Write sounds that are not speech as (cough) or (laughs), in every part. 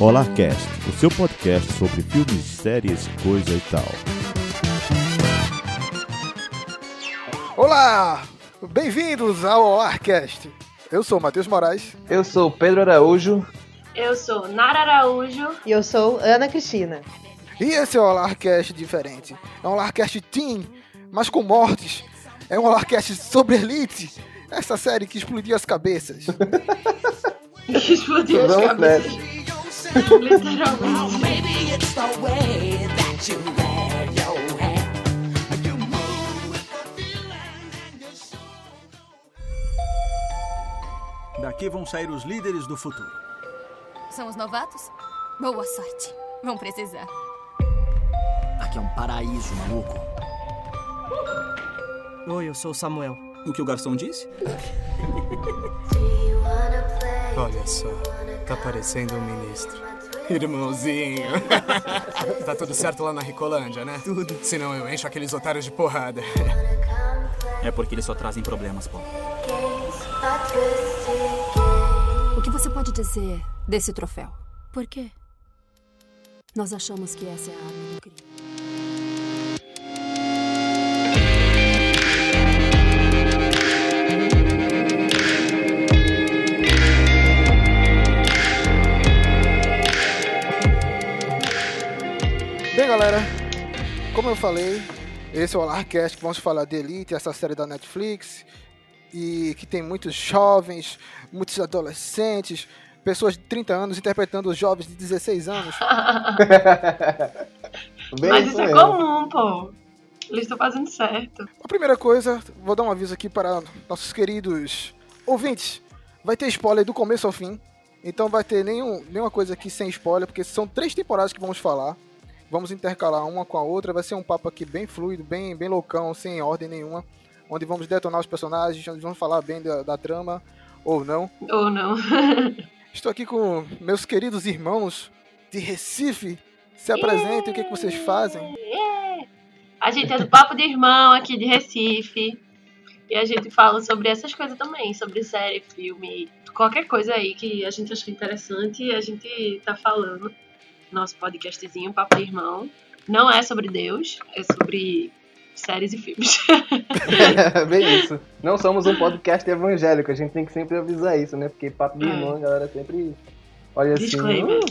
Olarcast, o seu podcast sobre filmes, séries, coisa e tal. Olá! Bem-vindos ao Olarcast. Eu sou o Matheus Moraes. Eu sou Pedro Araújo. Eu sou Nara Araújo. E eu sou Ana Cristina. E esse é o Olarcast diferente. É um Olarcast teen, mas com mortes. É um Olarcast sobre Elite. Essa série que explodiu as cabeças. (laughs) Que explodiu as Vamos cabeças. nessa. Daqui vão sair os líderes do futuro. São os novatos? Boa sorte. Vão precisar. Aqui é um paraíso, maluco. Oi, eu sou o Samuel. O que o garçom disse? (laughs) Olha só, tá parecendo um ministro. Irmãozinho. (laughs) tá tudo certo lá na Ricolândia, né? Tudo. Senão eu encho aqueles otários de porrada. (laughs) É porque eles só trazem problemas, pô. O que você pode dizer desse troféu? Por quê? Nós achamos que essa é a arma galera, como eu falei, esse é o Olarcast que vamos falar de Elite, essa série da Netflix, e que tem muitos jovens, muitos adolescentes, pessoas de 30 anos interpretando os jovens de 16 anos. (laughs) Bem Mas isso é mesmo. comum, pô. Eles estão fazendo certo. A primeira coisa, vou dar um aviso aqui para nossos queridos ouvintes. Vai ter spoiler do começo ao fim. Então vai ter nenhum, nenhuma coisa aqui sem spoiler, porque são três temporadas que vamos falar. Vamos intercalar uma com a outra. Vai ser um papo aqui bem fluido, bem, bem loucão, sem ordem nenhuma. Onde vamos detonar os personagens, onde vamos falar bem da, da trama, ou não. Ou não. (laughs) Estou aqui com meus queridos irmãos de Recife. Se apresentem, o que, que vocês fazem? A gente é do Papo de Irmão aqui de Recife. E a gente fala sobre essas coisas também, sobre série, filme, qualquer coisa aí que a gente acha interessante, a gente tá falando. Nosso podcastzinho, Papo de Irmão. Não é sobre Deus, é sobre séries e filmes. (laughs) Bem isso. Não somos um podcast evangélico, a gente tem que sempre avisar isso, né? Porque papo de É. irmão, a galera sempre olha assim. Disclaimer. "Hum,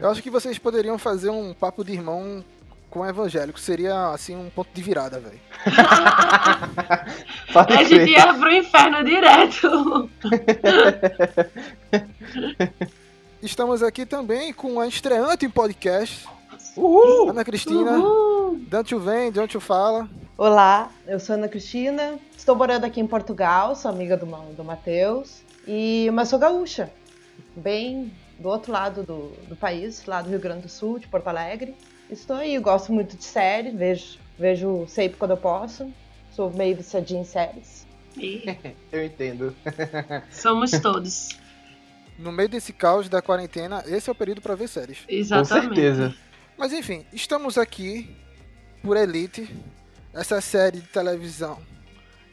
Eu acho que vocês poderiam fazer um papo de irmão com evangélico. Seria, assim, um ponto de virada, velho. (laughs) A gente crer." ia pro inferno direto. (laughs) Estamos aqui também com a estreante em podcast, Uhul! Ana Cristina. Uhul. Dante vem, Dante fala. Olá, eu sou Ana Cristina. Estou morando aqui em Portugal, sou amiga do, do Matheus. E, mas sou gaúcha, bem do outro lado do, do país, lá do Rio Grande do Sul, de Porto Alegre. Estou aí, gosto muito de séries, vejo, vejo sempre quando eu posso. Sou meio viciadinha em séries. E (laughs) Eu entendo. somos todos. (laughs) No meio desse caos da quarentena, esse é o período para ver séries. Com Exatamente. certeza. Mas enfim, estamos aqui por Elite, essa série de televisão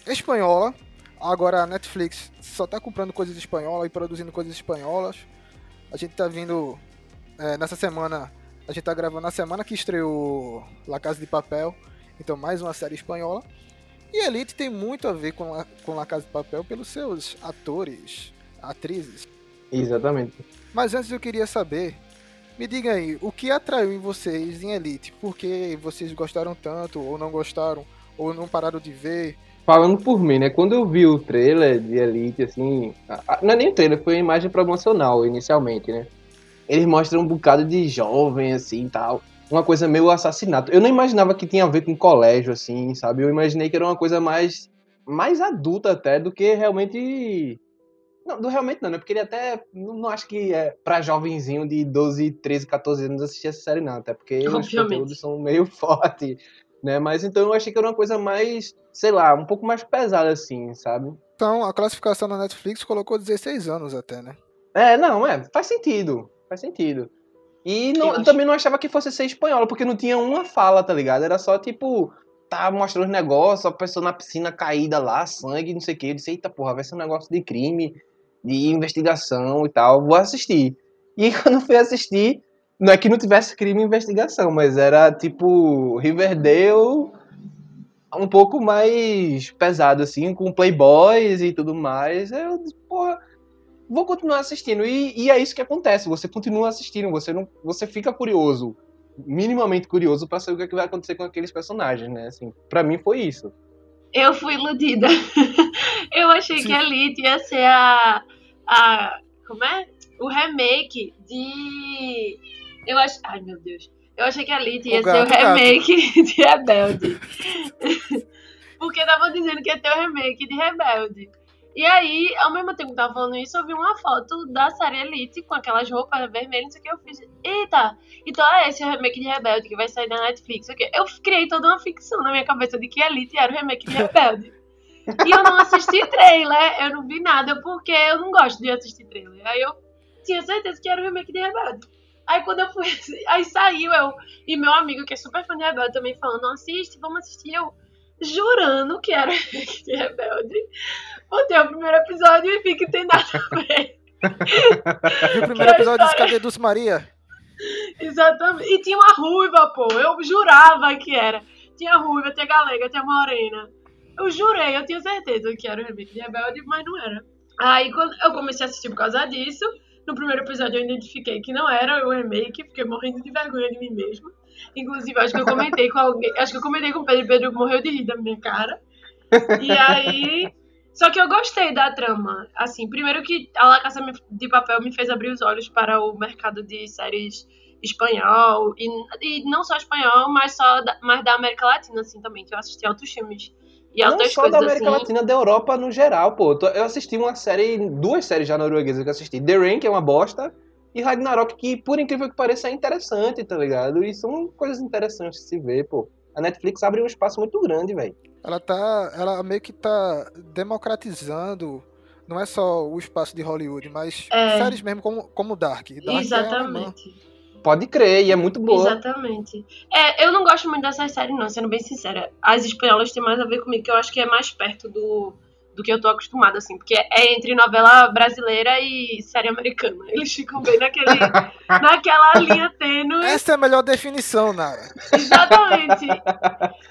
espanhola. Agora a Netflix só tá comprando coisas espanholas e produzindo coisas espanholas. A gente tá vindo é, nessa semana, a gente tá gravando na semana que estreou La Casa de Papel, então mais uma série espanhola. E Elite tem muito a ver com, a, com La Casa de Papel pelos seus atores, atrizes. Exatamente. Mas antes eu queria saber, me diga aí, o que atraiu em vocês em Elite? Por que vocês gostaram tanto, ou não gostaram, ou não pararam de ver? Falando por mim, né? Quando eu vi o trailer de Elite, assim. Não é nem o trailer, foi a imagem promocional inicialmente, né? Eles mostram um bocado de jovem, assim tal. Uma coisa meio assassinato. Eu não imaginava que tinha a ver com colégio, assim, sabe? Eu imaginei que era uma coisa mais. mais adulta até do que realmente. Não, do realmente não, né? Porque ele até. Não, não acho que é pra jovenzinho de 12, 13, 14 anos assistir essa série, não. Até porque os Obviamente. conteúdos são meio (laughs) fortes, né? Mas então eu achei que era uma coisa mais, sei lá, um pouco mais pesada, assim, sabe? Então, a classificação na Netflix colocou 16 anos até, né? É, não, é, faz sentido. Faz sentido. E não- Eu eu também não achava que fosse ser espanhola, porque não tinha uma fala, tá ligado? Era só tipo, tá mostrando os negócios, a pessoa na piscina caída lá, sangue, não sei o que. Eu disse, eita porra, vai ser um negócio de crime, de investigação e tal. Vou assistir. E (laughs) quando fui assistir, não é que não tivesse crime e investigação, mas era tipo Riverdale um pouco mais pesado, assim, com playboys e tudo mais. Eu disse, porra, vou continuar assistindo. E, e é isso que acontece, você continua assistindo, você não, você fica curioso, minimamente curioso pra saber o que, é que vai acontecer com aqueles personagens, né? Assim, pra mim foi isso. Eu fui iludida. (laughs) eu achei Sim. que a Elite ia ser a. a como é? O remake de. Eu acho. Ai, meu Deus. Eu achei que a Elite ia O ser gato, o o gato. remake (laughs) de Rebelde. (laughs) Porque estavam dizendo que ia ter o remake de Rebelde. E aí, ao mesmo tempo que tava falando isso, eu vi uma foto da série Elite com aquelas roupas vermelhas, não sei o que. Eu fiz, eita, então é esse o remake de Rebelde que vai sair na Netflix. Eu criei toda uma ficção na minha cabeça de que Elite era o remake de Rebelde. E eu não assisti trailer, eu não vi nada, porque eu não gosto de assistir trailer. Aí eu tinha certeza que era o remake de Rebelde. Aí quando eu fui, aí saiu eu e meu amigo, que é super fã de Rebelde, também falando, não assiste, vamos assistir. Eu jurando que era o remake de Rebelde. Botei o primeiro episódio e vi que tem nada a ver. (laughs) Viu o primeiro episódio desse Cadê Dulce Maria? Exatamente. E tinha uma ruiva, pô. Eu jurava que era. Tinha ruiva, tinha galega, tinha morena. Eu jurei, eu tinha certeza que era o remake de Rebelde, mas não era. Aí quando eu comecei a assistir por causa disso, no primeiro episódio eu identifiquei que não era o remake, fiquei morrendo de vergonha de mim mesma. Inclusive, acho que eu comentei com alguém, acho que eu comentei com o Pedro, Pedro morreu de rir da minha cara. E aí, só que eu gostei da trama. Assim, primeiro que a La Casa de Papel me fez abrir os olhos para o mercado de séries espanhol e, e não só espanhol, mas só da, mas da América Latina assim também, que eu assisti outros filmes e Não outras só coisas da América assim. Latina, da Europa no geral, pô. Eu assisti uma série, duas séries já norueguesas que eu assisti. The Rain, que é uma bosta, e Ragnarok, que por incrível que pareça é interessante, tá ligado? E são coisas interessantes de se ver, pô. A Netflix abre um espaço muito grande, velho. Ela tá. Ela meio que tá democratizando. Não é só o espaço de Hollywood, mas É. séries mesmo como, como Dark. Dark É alemã. Pode crer, e é muito boa. Exatamente. É, eu não gosto muito dessas séries, não, sendo bem sincera. As espanholas têm mais a ver comigo, que eu acho que é mais perto do, do que eu tô acostumada, assim. Porque é entre novela brasileira e série americana. Eles ficam bem naquele, (laughs) naquela linha tênue. Essa é a melhor definição, Nara. Exatamente.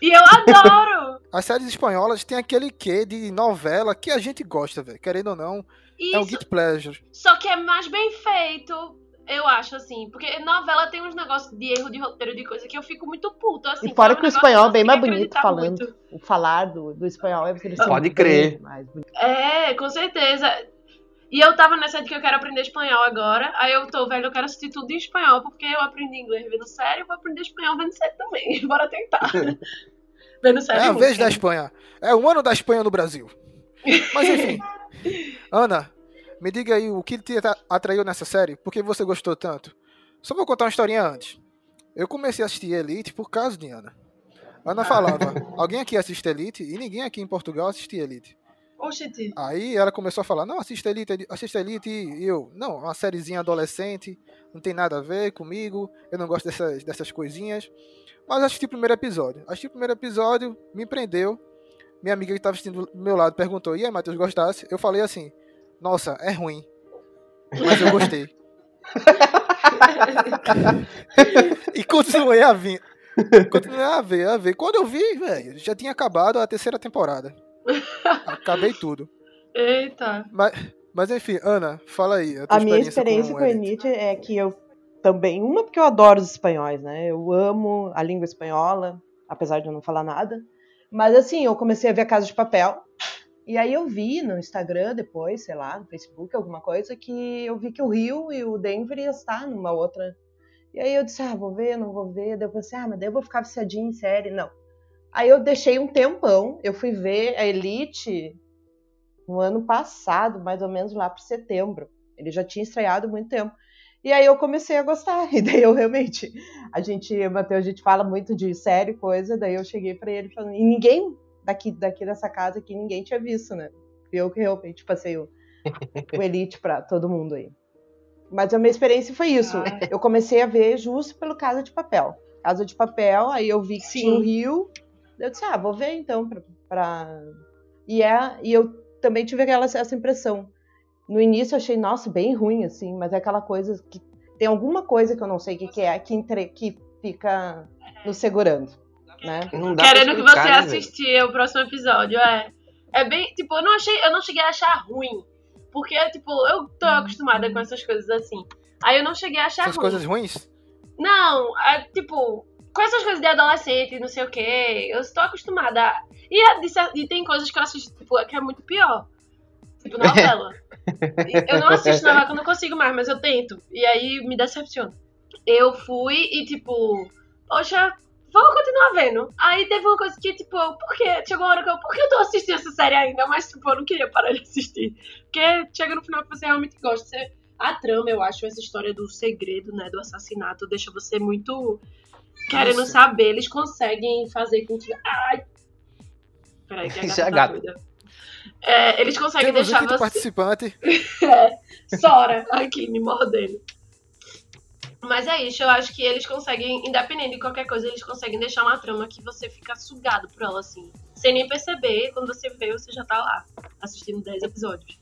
E eu adoro. As séries espanholas têm aquele quê de novela que a gente gosta, velho. Querendo ou não, é um Isso. guilty pleasure. Só que é mais bem feito. Eu acho, assim, porque novela tem uns negócios de erro de roteiro, de coisa que eu fico muito puto, assim. E fora sabe? que o Um espanhol é bem mais bonito falando. muito. O falar do, do espanhol é porque são Pode bem crer. É, com certeza. E eu tava nessa de que eu quero aprender espanhol agora. Aí eu tô, velho, eu quero assistir tudo em espanhol, porque eu aprendi inglês vendo série, eu vou aprender espanhol vendo série também. (laughs) Bora tentar. (laughs) vendo série. É a vez da Espanha. É o ano da Espanha no Brasil. Mas enfim. (laughs) Ana, me diga aí o que te atra- atraiu nessa série? Por que você gostou tanto? Só vou contar uma historinha antes. Eu comecei a assistir Elite por causa de Ana. Ana falava, (laughs) alguém aqui assiste Elite? E ninguém aqui em Portugal assistia Elite. Oxente. Aí ela começou a falar, não, assista Elite, assista Elite, e eu, não, uma sériezinha adolescente, não tem nada a ver comigo, eu não gosto dessas, dessas coisinhas. Mas assisti o primeiro episódio. Assisti o primeiro episódio, me prendeu. Minha amiga que estava assistindo do meu lado perguntou, e aí, Matheus, gostasse? Eu falei assim, nossa, é ruim. Mas eu gostei. (laughs) e continuei a vir. Continuei a ver, a ver. Quando eu vi, velho, já tinha acabado a terceira temporada. Acabei tudo. Eita. Mas, mas enfim, Ana, fala aí. A, tua A minha experiência com a Elite. Elite é que eu também, uma porque eu adoro os espanhóis, né? Eu amo a língua espanhola, apesar de eu não falar nada. Mas assim, eu comecei a ver a Casa de Papel. E aí eu vi no Instagram depois, sei lá, no Facebook, alguma coisa, que eu vi que o Rio e o Denver ia estar numa outra. E aí eu disse, ah, vou ver, não vou ver. Daí eu pensei, ah, mas daí eu vou ficar viciadinha em série. Não. Aí eu deixei um tempão, eu fui ver a Elite no ano passado, mais ou menos lá para setembro. Ele já tinha estreado muito tempo. E aí eu comecei a gostar. (laughs) E daí eu realmente. A gente, Matheus, a gente fala muito de série, coisa. Daí eu cheguei pra ele falando. E ninguém daqui, daqui dessa casa aqui, ninguém tinha visto, né? Eu que realmente passei o, (laughs) o Elite pra todo mundo aí. Mas a minha experiência foi isso. Ah. Eu comecei a ver justo pelo Casa de Papel. Casa de Papel, aí eu vi que Sim. tinha o Rio. Eu disse, ah, vou ver então pra. pra... E, é, e eu também tive aquela, essa impressão. No início eu achei, nossa, bem ruim, assim, mas é aquela coisa que Tem alguma coisa que eu não sei o que, que é, que, entre, que fica nos segurando, né? Não dá pra Querendo que explicar, você né, o próximo episódio, é. É bem, tipo, eu não achei, eu não cheguei a achar ruim. Porque, tipo, eu tô acostumada com essas coisas assim. Aí eu não cheguei a achar Essas ruim. coisas ruins? Não, é, tipo, com essas coisas de adolescente, não sei o quê, eu estou acostumada. E, a- de cer- e tem coisas que eu assisto, tipo, que é muito pior. Tipo, novela. E (laughs) eu não assisto novela que eu não consigo mais, mas eu tento. E aí me decepciona. Eu fui e, tipo, poxa, vamos continuar vendo. Aí teve uma coisa que, tipo, eu, por quê? Chegou uma hora que eu, por que eu tô assistindo essa série ainda? Mas, tipo, eu não queria parar de assistir. Porque chega no final que você realmente gosta. Você, a trama, eu acho, essa história do segredo, né, do assassinato, deixa você muito querendo saber. Eles conseguem fazer com que. Ai! Peraí, que a é gata tá gato. doida. É, eles conseguem Temos deixar você. participante. (laughs) Sora, aqui, me mordendo. Mas é isso, eu acho que eles conseguem, independente de qualquer coisa, eles conseguem deixar uma trama que você fica sugado por ela, assim. Sem nem perceber, quando você vê, você já tá lá, assistindo 10 episódios.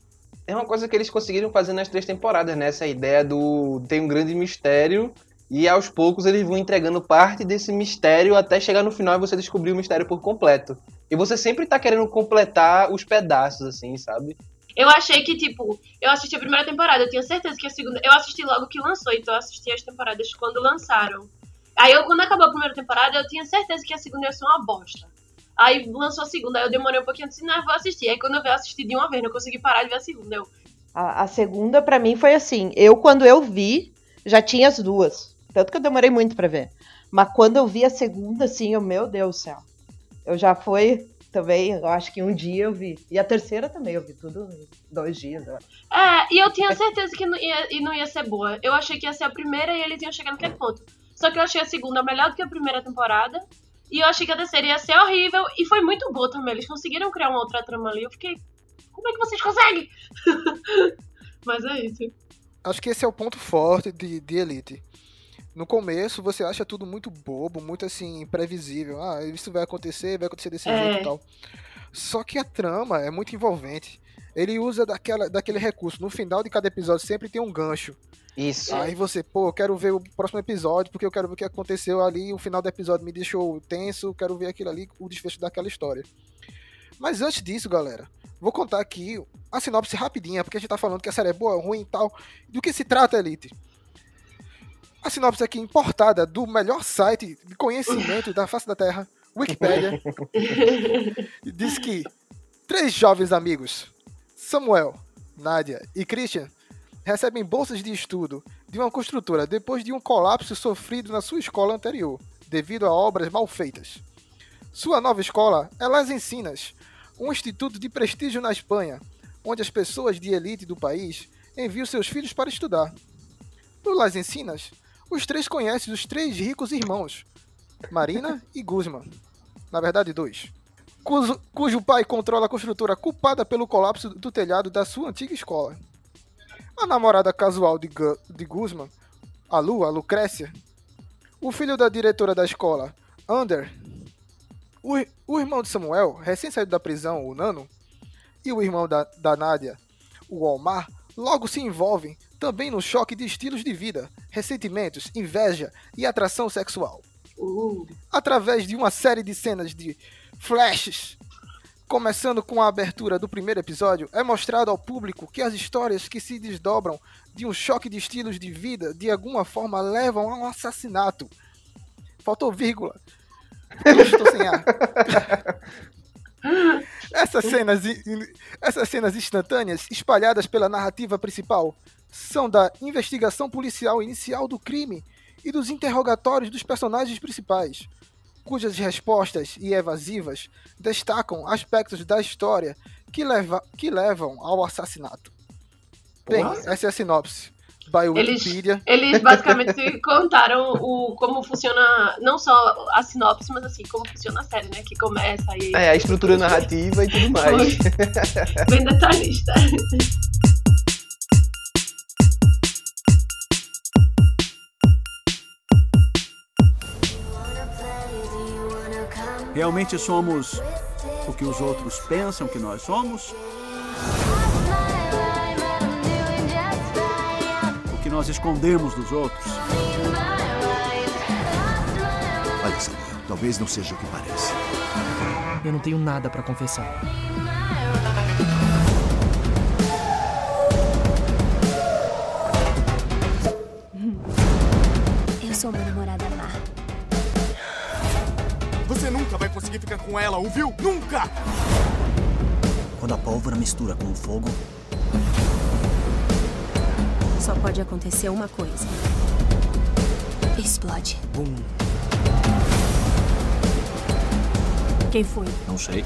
É uma coisa que eles conseguiram fazer nas três temporadas, né? Essa ideia do tem um grande mistério e aos poucos eles vão entregando parte desse mistério até chegar no final e você descobrir o mistério por completo. E você sempre tá querendo completar os pedaços, assim, sabe? Eu achei que, tipo, eu assisti a primeira temporada, eu tinha certeza que a segunda. Eu assisti logo que lançou, então eu assisti as temporadas quando lançaram. Aí eu, quando acabou a primeira temporada, eu tinha certeza que a segunda ia ser uma bosta. Aí lançou a segunda, aí eu demorei um pouquinho assim, não, vou assistir. Aí quando eu vi, eu assisti de uma vez, não consegui parar de ver a segunda. Eu, A, a segunda, pra mim, foi assim. Eu, quando eu vi, já tinha as duas. Tanto que eu demorei muito pra ver. Mas quando eu vi a segunda, assim, eu, meu Deus do céu. Eu já foi também, eu acho que um dia eu vi. E a terceira também, eu vi tudo em dois dias. eu acho. É, e eu tinha certeza que não ia, e não ia ser boa. Eu achei que ia ser a primeira e eles iam chegar naquele ponto. Só que eu achei a segunda melhor do que a primeira temporada. E eu achei que a terceira ia ser horrível. E foi muito boa também. Eles conseguiram criar uma outra trama ali. Eu fiquei. Como é que vocês conseguem? (laughs) Mas é isso. Acho que esse é o ponto forte de, de Elite. No começo, você acha tudo muito bobo, muito assim, previsível. Ah, isso vai acontecer, vai acontecer desse É. jeito e tal. Só que a trama é muito envolvente. Ele usa daquela, daquele recurso. No final de cada episódio sempre tem um gancho. Isso. Aí você, pô, eu quero ver o próximo episódio, porque eu quero ver o que aconteceu ali. O final do episódio me deixou tenso, eu quero ver aquilo ali, o desfecho daquela história. Mas antes disso, galera, vou contar aqui a sinopse rapidinha, porque a gente tá falando que a série é boa, ruim e tal. Do que se trata, Elite? A sinopse aqui importada do melhor site de conhecimento da face da Terra, Wikipedia, (laughs) diz que três jovens amigos, Samuel, Nadia e Christian, recebem bolsas de estudo de uma construtora depois de um colapso sofrido na sua escola anterior, devido a obras mal feitas. Sua nova escola é Las Encinas, um instituto de prestígio na Espanha, onde as pessoas de elite do país enviam seus filhos para estudar. No Las Encinas, os três conhecem os três ricos irmãos, Marina e Guzman. Na verdade, dois. Cujo, cujo pai controla a construtora culpada pelo colapso do telhado da sua antiga escola. A namorada casual de, Gu- de Guzman, a Lu, a Lucrécia, o filho da diretora da escola, Ander, o, o irmão de Samuel, recém saído da prisão, o Nano, e o irmão da, da Nádia, o Omar, logo se envolvem também no choque de estilos de vida, ressentimentos, inveja e atração sexual. Uh, Através de uma série de cenas de flashes, começando com a abertura do primeiro episódio, é mostrado ao público que as histórias que se desdobram de um choque de estilos de vida de alguma forma levam a um assassinato. Faltou vírgula. Eu estou sem ar. (laughs) Essas cenas, essas cenas instantâneas, espalhadas pela narrativa principal, são da investigação policial inicial do crime e dos interrogatórios dos personagens principais, cujas respostas e evasivas destacam aspectos da história que, leva, que levam ao assassinato. Bem, essa é a sinopse. By Eles- Wikipedia. eles basicamente (laughs) contaram o, como funciona, não só a sinopse, mas assim, como funciona a série, né? Que começa aí. É, a estrutura narrativa e tudo mais. (laughs) Bem detalhista. Realmente somos o que os outros pensam que nós somos? Nós escondemos dos outros. Olha, Samuel, talvez não seja o que parece. Eu não tenho nada pra confessar. Eu sou uma namorada má. Você nunca vai conseguir ficar com ela, ouviu? Nunca! Quando a pólvora mistura com o fogo, Só pode acontecer uma coisa. Explode. bum, Quem foi? não sei.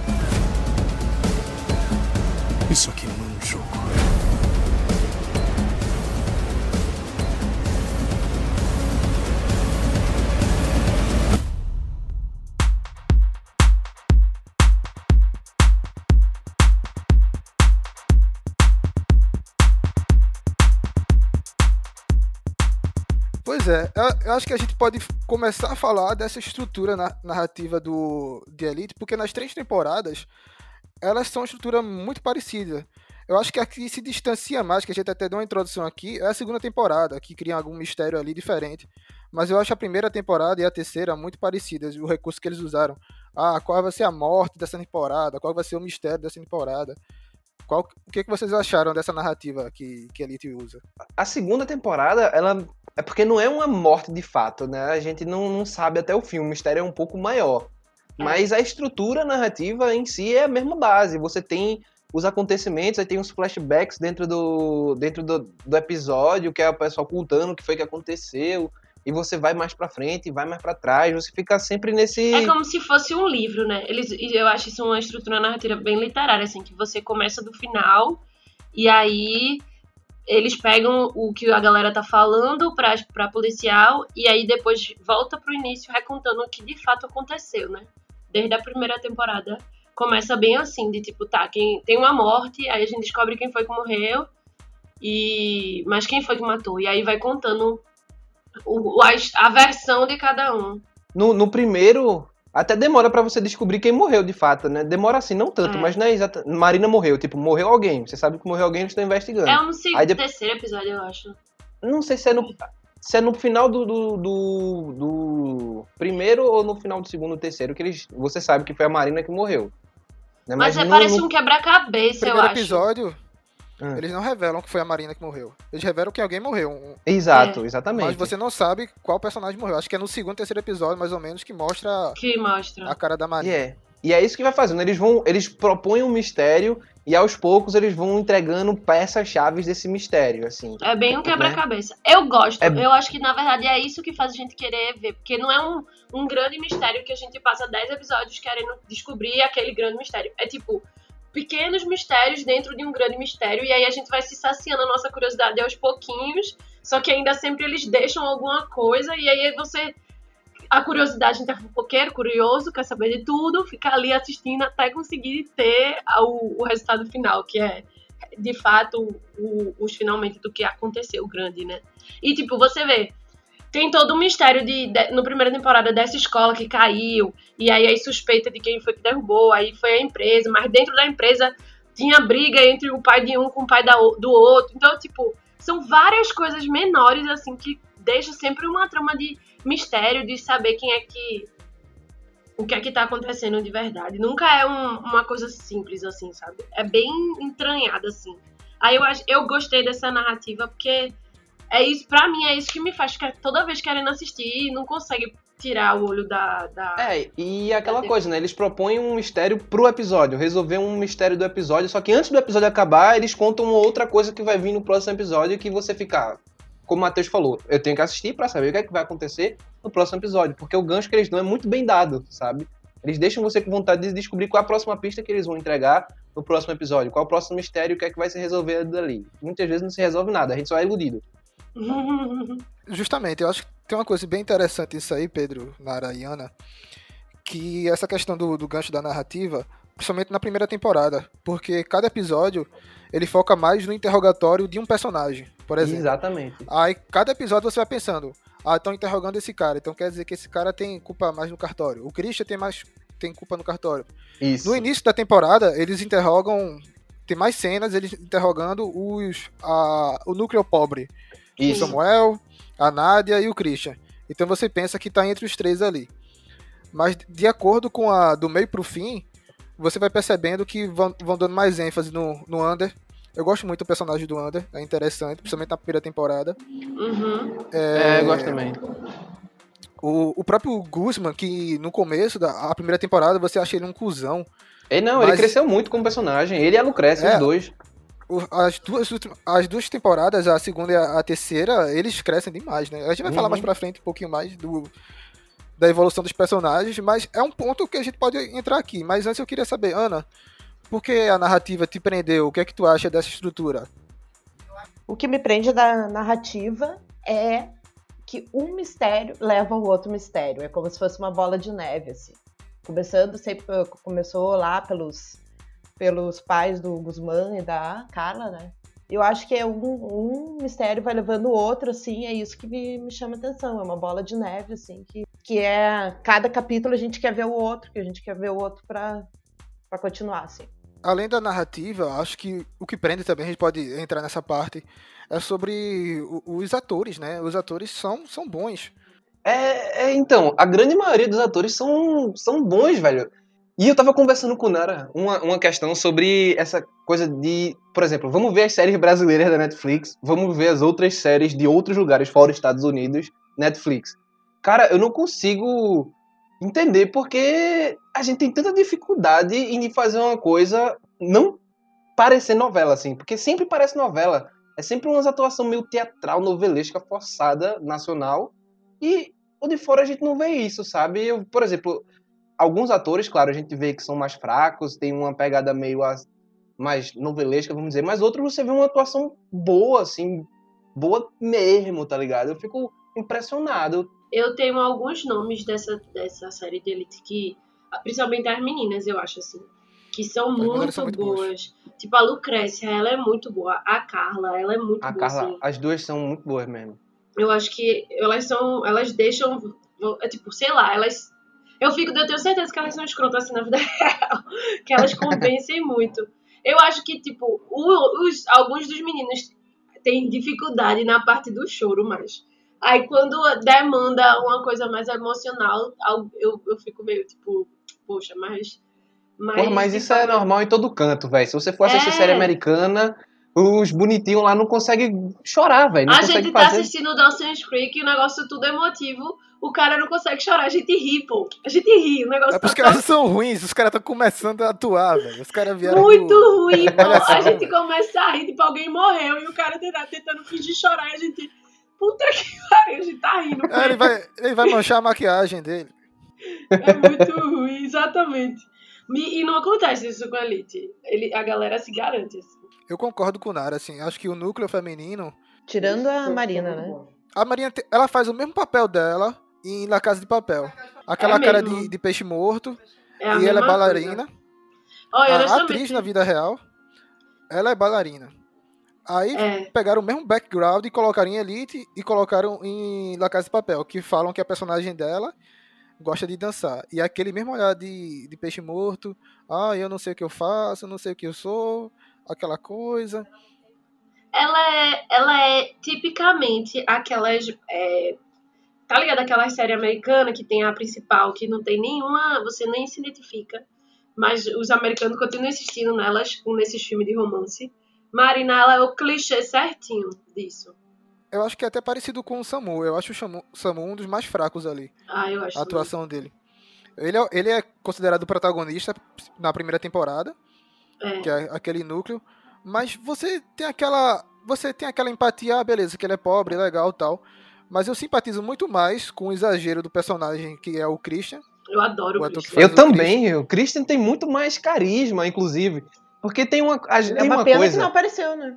Eu, acho que a gente pode começar a falar dessa estrutura na- narrativa do de Elite, porque nas três temporadas elas são uma estrutura muito parecida. Eu acho que a que se distancia mais, que a gente até deu uma introdução aqui, é a segunda temporada, que cria algum mistério ali diferente. Mas eu acho a primeira temporada e a terceira muito parecidas, o recurso que eles usaram. Ah, qual vai ser a morte dessa temporada? Qual vai ser o mistério dessa temporada? Qual, o que, que vocês acharam dessa narrativa que, que Elite usa? A segunda temporada, ela. É porque não é uma morte de fato, né? A gente não, não sabe até o fim. O mistério é um pouco maior. Mas a estrutura narrativa em si é a mesma base. Você tem os acontecimentos, aí tem os flashbacks dentro do, dentro do, do episódio, que é o pessoal contando o que foi que aconteceu. E você vai mais pra frente, vai mais pra trás. Você fica sempre nesse. É como se fosse um livro, né? Eles, eu acho isso uma estrutura narrativa bem literária, assim, que você começa do final e aí eles pegam o que a galera tá falando pra, pra policial e aí depois volta pro início recontando o que de fato aconteceu, né? Desde a primeira temporada. Começa bem assim, de tipo, tá, quem tem uma morte, aí a gente descobre quem foi que morreu, e mas quem foi que matou? E aí vai contando o, a, a versão de cada um. No, no primeiro, até demora pra você descobrir quem morreu de fato, né? Demora assim, não tanto, É. mas não é exata. Marina morreu, tipo, morreu alguém. Você sabe que morreu alguém, eles estão investigando. É um segundo, Aí depois- terceiro episódio, eu acho. Não sei se é no, se é no final do, do, do, do primeiro ou no final do segundo ou terceiro, que eles. Você sabe que foi a Marina que morreu. Né? Mas, é, no- parece no- um quebra-cabeça, eu primeiro acho. episódio, Ah. eles não revelam que foi a Marina que morreu. Eles revelam que alguém morreu. um- Exato, É. exatamente. Mas você não sabe qual personagem morreu. Acho que é no segundo, terceiro episódio, mais ou menos, que mostra Que mostra. a cara da E Marina. é. E é isso que vai fazendo. Eles vão. Eles propõem um mistério e aos poucos eles vão entregando peças-chaves desse mistério, assim. É bem um né? quebra-cabeça. Eu gosto. É- Eu acho que, na verdade, é isso que faz a gente querer ver. Porque não é um, um grande mistério que a gente passa 10 episódios querendo descobrir aquele grande mistério. É tipo, pequenos mistérios dentro de um grande mistério. E aí a gente vai se saciando a nossa curiosidade aos pouquinhos. Só que ainda sempre eles deixam alguma coisa. E aí você. A curiosidade, a gente fofoqueiro, curioso, quer saber de tudo, fica ali assistindo até conseguir ter o, o resultado final, que é de fato o- os finalmente do que aconteceu grande, né? E tipo, você vê, tem todo um mistério de, de- no primeira temporada dessa escola que caiu, e aí aí suspeita de quem foi que derrubou, aí foi a empresa, mas dentro da empresa tinha briga entre o pai de um com o pai da do outro. Então, tipo, são várias coisas menores assim que deixa sempre uma trama de mistério de saber quem é que o que é que tá acontecendo de verdade. Nunca é um- uma coisa simples assim, sabe? É bem entranhada assim. Aí eu eu gostei dessa narrativa porque é isso, para mim é isso que me faz ficar toda vez querendo assistir e não consegue tirar o olho da, da... É, e aquela coisa, né? Eles propõem um mistério pro episódio, resolver um mistério do episódio, só que antes do episódio acabar, eles contam outra coisa que vai vir no próximo episódio que você fica. Como o Matheus falou, eu tenho que assistir pra saber o que é que vai acontecer no próximo episódio, porque o gancho que eles dão é muito bem dado, sabe? Eles deixam você com vontade de descobrir qual é a próxima pista que eles vão entregar no próximo episódio, qual é o próximo mistério, o que é que vai se resolver dali. Muitas vezes não se resolve nada, a gente só é iludido. (laughs) Justamente, eu acho que tem uma coisa bem interessante nisso aí, Pedro, Nara e Ana, que essa questão do, do gancho da narrativa, principalmente na primeira temporada, porque cada episódio ele foca mais no interrogatório de um personagem, por exemplo. Exatamente. Aí cada episódio você vai pensando, ah, estão interrogando esse cara, então quer dizer que esse cara tem culpa mais no cartório. O Christian tem mais tem culpa no cartório. Isso. No início da temporada, eles interrogam. Tem mais cenas, eles interrogando os, a, o núcleo pobre Isso. Samuel, a Nádia e o Christian. Então você pensa que tá entre os três ali. Mas de acordo com a do meio pro fim, você vai percebendo que vão, vão dando mais ênfase no, no Under. Eu gosto muito do personagem do Under, é interessante, principalmente na primeira temporada. Uhum. É, eu gosto também. O, o próprio Guzman, que no começo da a primeira temporada você acha ele um cuzão. Ele não, Mas- ele cresceu muito como personagem. Ele e a Lucrécia, É. os dois. As, duas, últimas- as duas temporadas, a segunda e a, terceira, eles crescem demais, né? A gente vai falar Uhum. mais pra frente um pouquinho mais do, da evolução dos personagens, mas é um ponto que a gente pode entrar aqui. Mas antes eu queria saber, Ana, por que a narrativa te prendeu? O que é que tu acha dessa estrutura? O que me prende da narrativa é que um mistério leva ao outro mistério. É como se fosse uma bola de neve, assim. Começando sempre, começou lá pelos, pelos pais do Guzmán e da Carla, né? Eu acho que é um, um mistério vai levando o outro, assim, é isso que me, me chama atenção. É uma bola de neve, assim, que, que é. Cada capítulo a gente quer ver o outro, que a gente quer ver o outro pra, pra continuar, assim. Além da narrativa, acho que o que prende também, a gente pode entrar nessa parte, é sobre os atores, né? Os atores são, são bons. É, é, então, a grande maioria dos atores são, são bons, velho. E eu tava conversando com o Nara uma, uma questão sobre essa coisa de, por exemplo, vamos ver as séries brasileiras da Netflix, vamos ver as outras séries de outros lugares fora dos Estados Unidos, Netflix. Cara, eu não consigo entender porque a gente tem tanta dificuldade em fazer uma coisa não parecer novela, assim, porque sempre parece novela. É sempre uma atuação meio teatral, novelesca, forçada, nacional. E o de fora a gente não vê isso, sabe? Eu, por exemplo, alguns atores, claro, a gente vê que são mais fracos, tem uma pegada meio mais novelesca, vamos dizer, mas outros você vê uma atuação boa, assim, boa mesmo, tá ligado? Eu fico impressionado. Eu tenho alguns nomes dessa, dessa série de Elite que, principalmente as meninas, eu acho assim, que são muito, são muito boas. Tipo, a Lucrécia, ela é muito boa. A Carla, ela é muito A boa, Carla, assim. as duas são muito boas mesmo. Eu acho que elas são. Elas deixam. É tipo, sei lá, elas. Eu fico, eu tenho certeza que elas são escrotas assim na vida (laughs) real. Que elas convencem muito. Eu acho que, tipo, os, alguns dos meninos têm dificuldade na parte do choro mais. Aí quando demanda uma coisa mais emocional, al- eu, eu fico meio tipo, poxa, mas. Mas, Porra, mas isso é normal em todo canto, velho. Se você for assistir É. série americana, os bonitinhos lá não conseguem chorar, velho. A gente tá fazer. assistindo Dawson's Creek e o negócio tudo emotivo. O cara não consegue chorar, a gente ri, pô. A gente ri, o negócio É porque os tá caras são ruins, os caras estão começando a atuar, velho. Os caras vieram. muito do- ruim, (laughs) pô. A gente começa a rir, tipo, alguém morreu e o cara tenta- tentando fingir chorar e a gente. Puta que (laughs) pariu, a gente tá rindo. É, ele, vai, ele vai manchar a maquiagem dele. É muito ruim, exatamente. E, não acontece isso com a Elite. Ele, a galera se garante. Assim. Eu concordo com o Nara, assim. Acho que o núcleo feminino. Tirando a Marina, né? A Marina, ela faz o mesmo papel dela em La Casa de Papel. Aquela É cara de, de peixe morto. É e ela é bailarina. Olha, a atriz na vida real, ela é bailarina. Aí É. pegaram o mesmo background e colocaram em Elite e colocaram em La Casa de Papel, que falam que a personagem dela gosta de dançar. E aquele mesmo olhar de, de peixe morto, ah, eu não sei o que eu faço, eu não sei o que eu sou, aquela coisa. ela é, ela é tipicamente aquelas. é, tá ligado? Aquela série americana que tem a principal, que não tem nenhuma. Você nem se identifica. Mas os americanos continuam insistindo nelas, nesses filmes de romance. Marina, ela é o clichê certinho disso. Eu acho que é até parecido com o Samu. Eu acho o Samu, um dos mais fracos ali. Ah, eu acho. a atuação dele. Ele é, ele é considerado o protagonista na primeira temporada, É. que é aquele núcleo, mas você tem aquela você tem aquela empatia, ah, beleza, que ele é pobre, legal, tal. Mas eu simpatizo muito mais com o exagero do personagem que é o Christian. Eu adoro O o que Christian. Eu o também, o Christian tem muito mais carisma, inclusive. Porque tem uma, a- É tem uma, uma pena que coisa. não apareceu, né?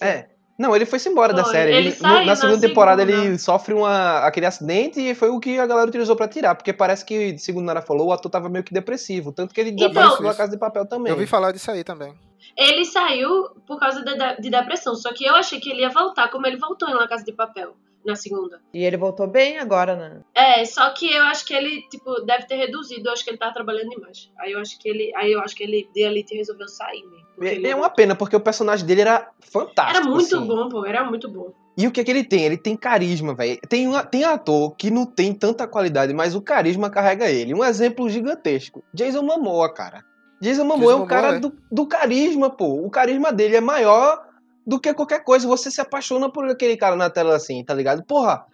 É. Não, ele foi-se embora da Foi, série. ele Ele- saiu no- na na segunda temporada segunda. ele sofre uma, aquele acidente e foi o que a galera utilizou pra tirar. Porque parece que, segundo Nara falou, o ator tava meio que depressivo. Tanto que ele Então- desapareceu da Casa de Papel também. Eu ouvi falar disso aí também. Ele saiu por causa de, de depressão, só que eu achei que ele ia voltar como ele voltou em La Casa de Papel. Na segunda. E ele voltou bem agora, né? É, só que eu acho que ele, tipo, deve ter reduzido. Eu acho que ele tá trabalhando demais. Aí eu acho que ele. Aí eu acho que ele de Elite resolveu sair mesmo. ele É uma pena, porque o personagem dele era fantástico. Era muito assim. bom, pô, era muito bom. E o que é que ele tem? Ele tem carisma, velho. Tem, uma- tem ator que não tem tanta qualidade, mas o carisma carrega ele. Um exemplo gigantesco. Jason Momoa, cara. Jason Momoa Jason é o Momoa, cara é. do, do carisma, pô. O carisma dele é maior do que qualquer coisa. Você se apaixona por aquele cara na tela assim, tá ligado? Porra,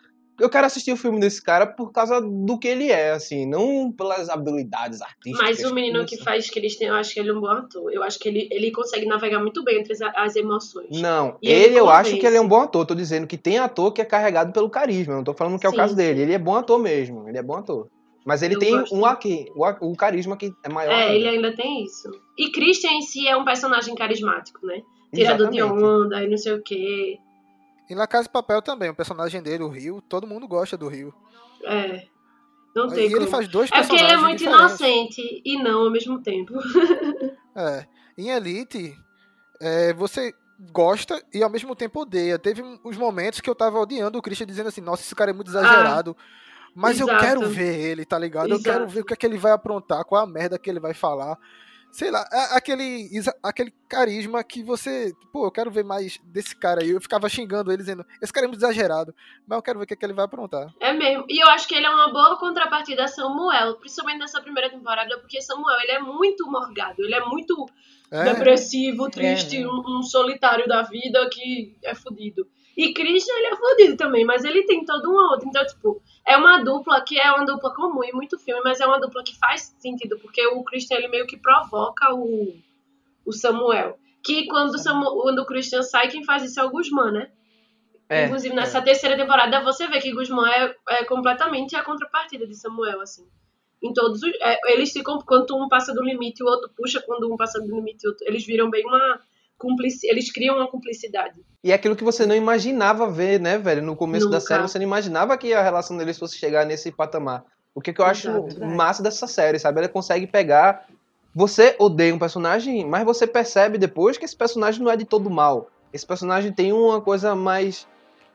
eu quero assistir o filme desse cara por causa do que ele é, assim, não pelas habilidades artísticas. Mas o menino que Isso. faz Christian, eu acho que ele é um bom ator. Eu acho que ele, ele consegue navegar muito bem entre as, as emoções. Não, E ele ele eu acho que ele é um bom ator. Tô dizendo que tem ator que é carregado pelo carisma. Não tô falando que é o Sim, caso dele. Ele é bom ator mesmo. Ele é bom ator. Mas ele Eu tem um aqui, o, o carisma que é maior. É, ainda. ele ainda tem isso. E Christian em si é um personagem carismático, né? Tirador de onda e não sei o quê. E na Casa de Papel também, o personagem dele, o Rio, todo mundo gosta do Rio. É. Não E tem ele como. faz dois É porque ele é personagens muito diferentes. inocente e não ao mesmo tempo. (laughs) É. Em Elite, é, você gosta e ao mesmo tempo odeia. Teve uns momentos que eu tava odiando o Christian dizendo assim, nossa, esse cara é muito exagerado. mas eu Ah, exato. quero ver ele, tá ligado? Eu quero Exato. ver o que é que ele vai aprontar, qual é a merda que ele vai falar. Sei lá, é aquele, aquele carisma que você. Pô, eu quero ver mais desse cara aí. Eu ficava xingando ele, dizendo, esse cara é muito exagerado. Mas eu quero ver o que, é que ele vai aprontar. É mesmo. E eu acho que ele é uma boa contrapartida a Samuel, principalmente nessa primeira temporada, porque Samuel ele é muito morgado, ele é muito É, depressivo, triste, né? um, um solitário da vida que é fudido. E Christian, ele é fudido também, mas ele tem todo um outro. Então, tipo, é uma dupla que é uma dupla comum em muito filme, mas é uma dupla que faz sentido, porque o Christian, ele meio que provoca o, o Samuel. Que quando, o Samu- quando o Christian sai, quem faz isso é o Guzmán, né? É, Inclusive, nessa terceira temporada, você vê que Guzmán é, é completamente a contrapartida de Samuel, assim. Em todos os. é, eles ficam. Quando um passa do limite o outro puxa, quando um passa do limite o outro. Eles viram bem uma. Cumplici, eles criam uma cumplicidade. E é aquilo que você não imaginava ver, né, velho? No começo da Nunca. série, você não imaginava que a relação deles fosse chegar nesse patamar. O que, que eu acho Exato. massa dessa série, sabe? Ela consegue pegar. Você odeia um personagem, mas você percebe depois que esse personagem não é de todo mal. Esse personagem tem uma coisa mais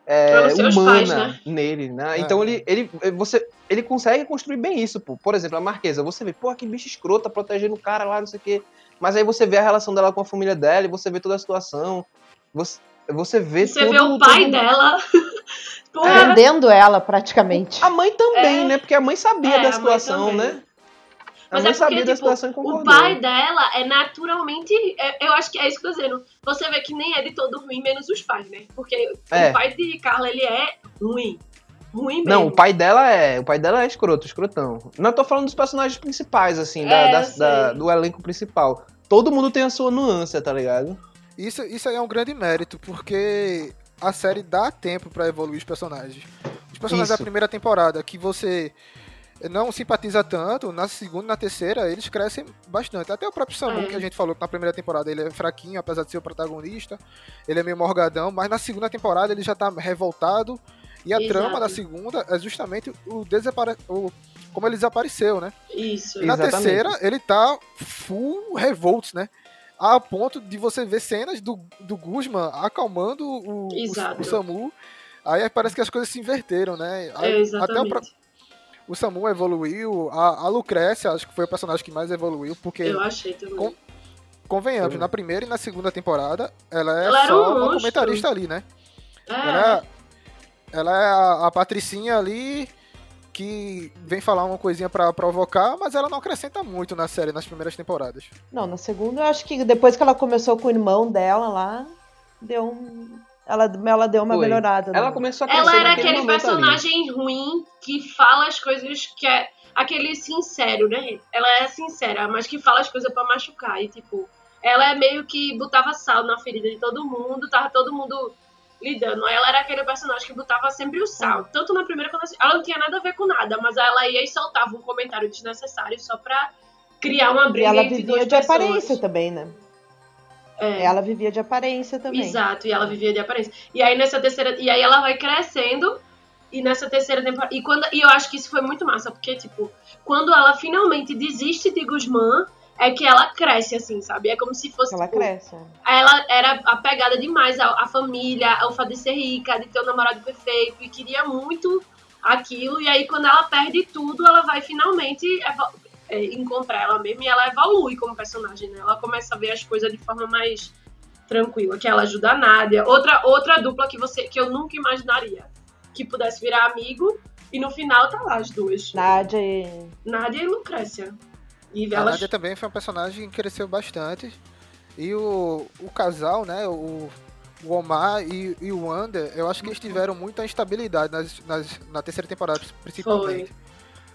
é, humana pais, né? nele, né? É. Então ele, ele, você, ele consegue construir bem isso, pô. Por exemplo, a Marquesa, você vê, pô, que bicho escrota protegendo o cara lá, não sei o quê. Mas aí você vê a relação dela com a família dela, e você vê toda a situação. Você, você vê Você tudo, vê o pai todo- dela. (laughs) Porra, Prendendo ela, praticamente. A mãe também, É. né? Porque a mãe sabia É, da situação, né? A Mas mãe é porque, sabia da tipo, situação e concordou. O pai dela é naturalmente. é- eu acho que é isso que eu tô dizendo. Você vê que nem é de todo ruim, menos os pais, né? Porque É. o pai de Carla, ele é ruim. Ruim mesmo. Não, o pai dela é. O pai dela é escroto, escrotão. Não eu tô falando dos personagens principais, assim, da- É, da- sei. da- do elenco principal. Todo mundo tem a sua nuance, tá ligado? Isso, isso aí é um grande mérito, porque a série dá tempo pra evoluir os personagens. Os personagens Isso. da primeira temporada, que você não simpatiza tanto, na segunda e na terceira eles crescem bastante. Até o próprio Samu, É. que a gente falou que na primeira temporada ele é fraquinho, apesar de ser o protagonista, ele é meio morgadão, mas na segunda temporada ele já tá revoltado. E a Exato. trama da segunda é justamente o, desapare... o como ele desapareceu, né? Isso. E na Exatamente. terceira, ele tá full revolts, né? A ponto de você ver cenas do, do Guzman acalmando o, o, o Samu. Aí parece que as coisas se inverteram, né? Aí, É, até o, o Samu evoluiu, a, a Lucrécia acho que foi o personagem que mais evoluiu, porque, Eu achei também. Com- convenhamos, na primeira e na segunda temporada, ela é Ela só um uma monstro. comentarista ali, né? É, Ela, é- ela é a, a Patricinha ali que vem falar uma coisinha pra provocar, mas ela não acrescenta muito na série nas primeiras temporadas. Não, na segunda eu acho que depois que ela começou com o irmão dela lá, deu um. Ela, ela deu uma Foi. melhorada. Ela né? começou a crescer Ela era aquele momento ali. personagem ruim que fala as coisas que é. Aquele sincero, né? Ela é sincera, mas que fala as coisas pra machucar. E, tipo, ela é meio que botava sal na ferida de todo mundo, tava todo mundo lidando. Ela era aquele personagem que botava sempre o sal. Tanto na primeira quanto na segunda. Ela não tinha nada a ver com nada, mas ela ia e soltava um comentário desnecessário só pra criar uma E briga ela entre vivia de pessoas. aparência também, né? É. Ela vivia de aparência também. Exato, e ela vivia de aparência. E aí nessa terceira, e aí ela vai crescendo e nessa terceira temporada, e quando e eu acho que isso foi muito massa, porque tipo, quando ela finalmente desiste de Guzmán é que ela cresce, assim, sabe? É como se fosse. Ela tipo, cresce. ela era apegada demais à, à família, ao fato de ser rica, de ter um namorado perfeito, e queria muito aquilo. E aí, quando ela perde tudo, ela vai finalmente é, encontrar ela mesma e ela evolui como personagem, né? Ela começa a ver as coisas de forma mais tranquila, que ela ajuda a Nádia. Outra, outra dupla que, você, que eu nunca imaginaria que pudesse virar amigo, e no final tá lá as duas. Nádia e. Nádia e Lucrécia. E A Nádia também foi um personagem que cresceu bastante. E o, o casal, né? O, o Omar e, e o Wander, eu acho que eles tiveram muita instabilidade nas, nas- na terceira temporada, principalmente.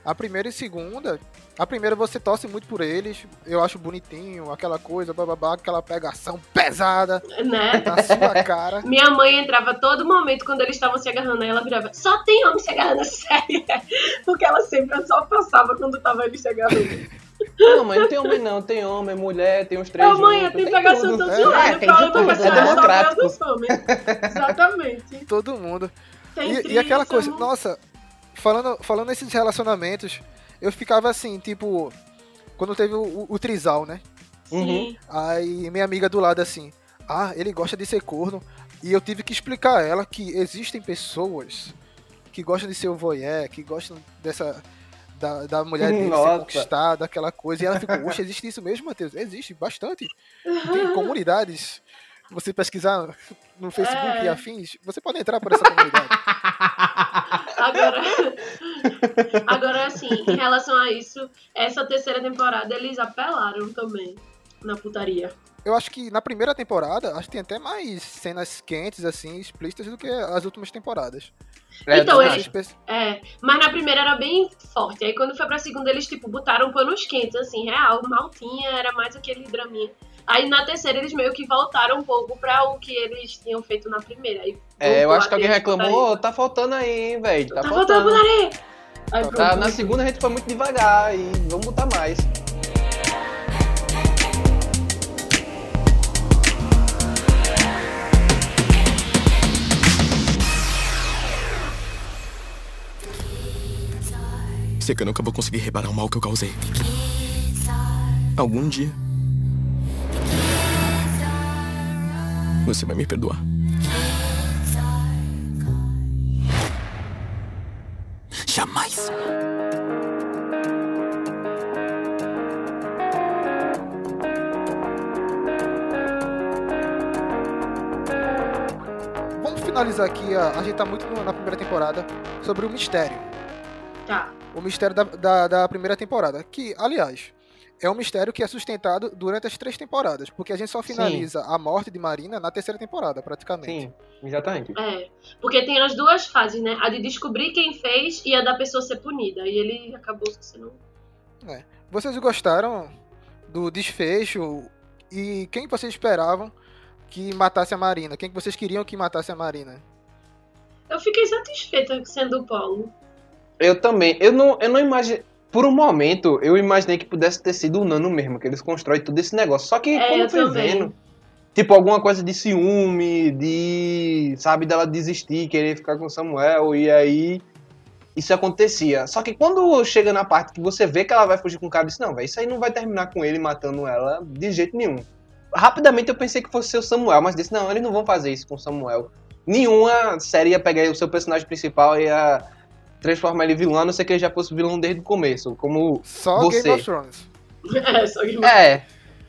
A primeira e segunda. A primeira você torce muito por eles. Eu acho bonitinho, aquela coisa, bababá, aquela pegação pesada né? na sua cara. (laughs) Minha mãe entrava todo momento quando eles estavam se agarrando, aí ela virava, só tem homem se agarrando (laughs) série. Porque ela sempre só passava quando tava eles se agarrando. Não, mas não tem homem não, tem homem, mulher, tem os três Ô, mãe, juntos, tem pegação tudo. todos É, os lados. tem O de problema tudo, é democrático. homens. Exatamente. (laughs) Todo mundo. Tem E, e aquela coisa, nossa, falando, falando nesses relacionamentos, eu ficava assim, tipo, quando teve o, o, o trisal, né? Sim. Aí minha amiga do lado assim, ah, ele gosta de ser corno. E eu tive que explicar a ela que existem pessoas que gostam de ser o voyeur, que gostam dessa. Da, da mulher dele ser conquistada, aquela coisa. E ela ficou, poxa, existe isso mesmo, Matheus? Existe, bastante. Tem comunidades. Você pesquisar no Facebook É. e afins, você pode entrar por essa comunidade. Agora, agora, assim, em relação a isso, essa terceira temporada eles apelaram também na putaria. Eu acho que na primeira temporada, acho que tem até mais cenas quentes, assim, explícitas do que as últimas temporadas. É, Então, acho. É, mas na primeira era bem forte. Aí quando foi pra segunda, eles, tipo, botaram panos quentes, assim, real, mal tinha, era mais aquele draminha. Aí na terceira eles meio que voltaram um pouco pra o que eles tinham feito na primeira. Aí É, eu acho que alguém reclamou. "Ô, tá faltando aí, hein, velho. Tá, Tá faltando faltando. putaria! Aí Tá, Tá, na segunda a gente foi muito devagar e vamos botar mais. Sei que eu nunca vou conseguir reparar o mal que eu causei. Algum dia. Você vai me perdoar. Jamais. Vamos finalizar aqui, a, a gente tá muito no- na primeira temporada, sobre o mistério. Tá. O mistério da, da, da primeira temporada. Que, aliás, é um mistério que é sustentado durante as três temporadas. Porque a gente só finaliza a morte de Marina na terceira temporada, praticamente. Sim, exatamente. É. Porque tem as duas fases, né? A de descobrir quem fez e a da pessoa ser punida. E ele acabou sendo. Vocês gostaram do desfecho? E quem vocês esperavam que matasse a Marina? Quem que vocês queriam que matasse a Marina? Eu fiquei satisfeita sendo o Paulo. Eu também. Eu não, eu não imaginei. Por um momento, eu imaginei que pudesse ter sido o Nano mesmo, que eles constroem todo esse negócio. Só que É, quando eu fui também. vendo, tipo, alguma coisa de ciúme, de. Sabe, dela desistir, querer ficar com o Samuel, e aí. Isso acontecia. Só que quando chega na parte que você vê que ela vai fugir com o cara, disse, não, velho, isso aí não vai terminar com ele matando ela de jeito nenhum. Rapidamente eu pensei que fosse ser o Samuel, mas disse, não, eles não vão fazer isso com o Samuel. Nenhuma série ia pegar o seu personagem principal e ia transformar ele em vilão, a não ser que ele já fosse vilão desde o começo. Como. Só Você. (laughs) Game of Thrones. É, só que. É,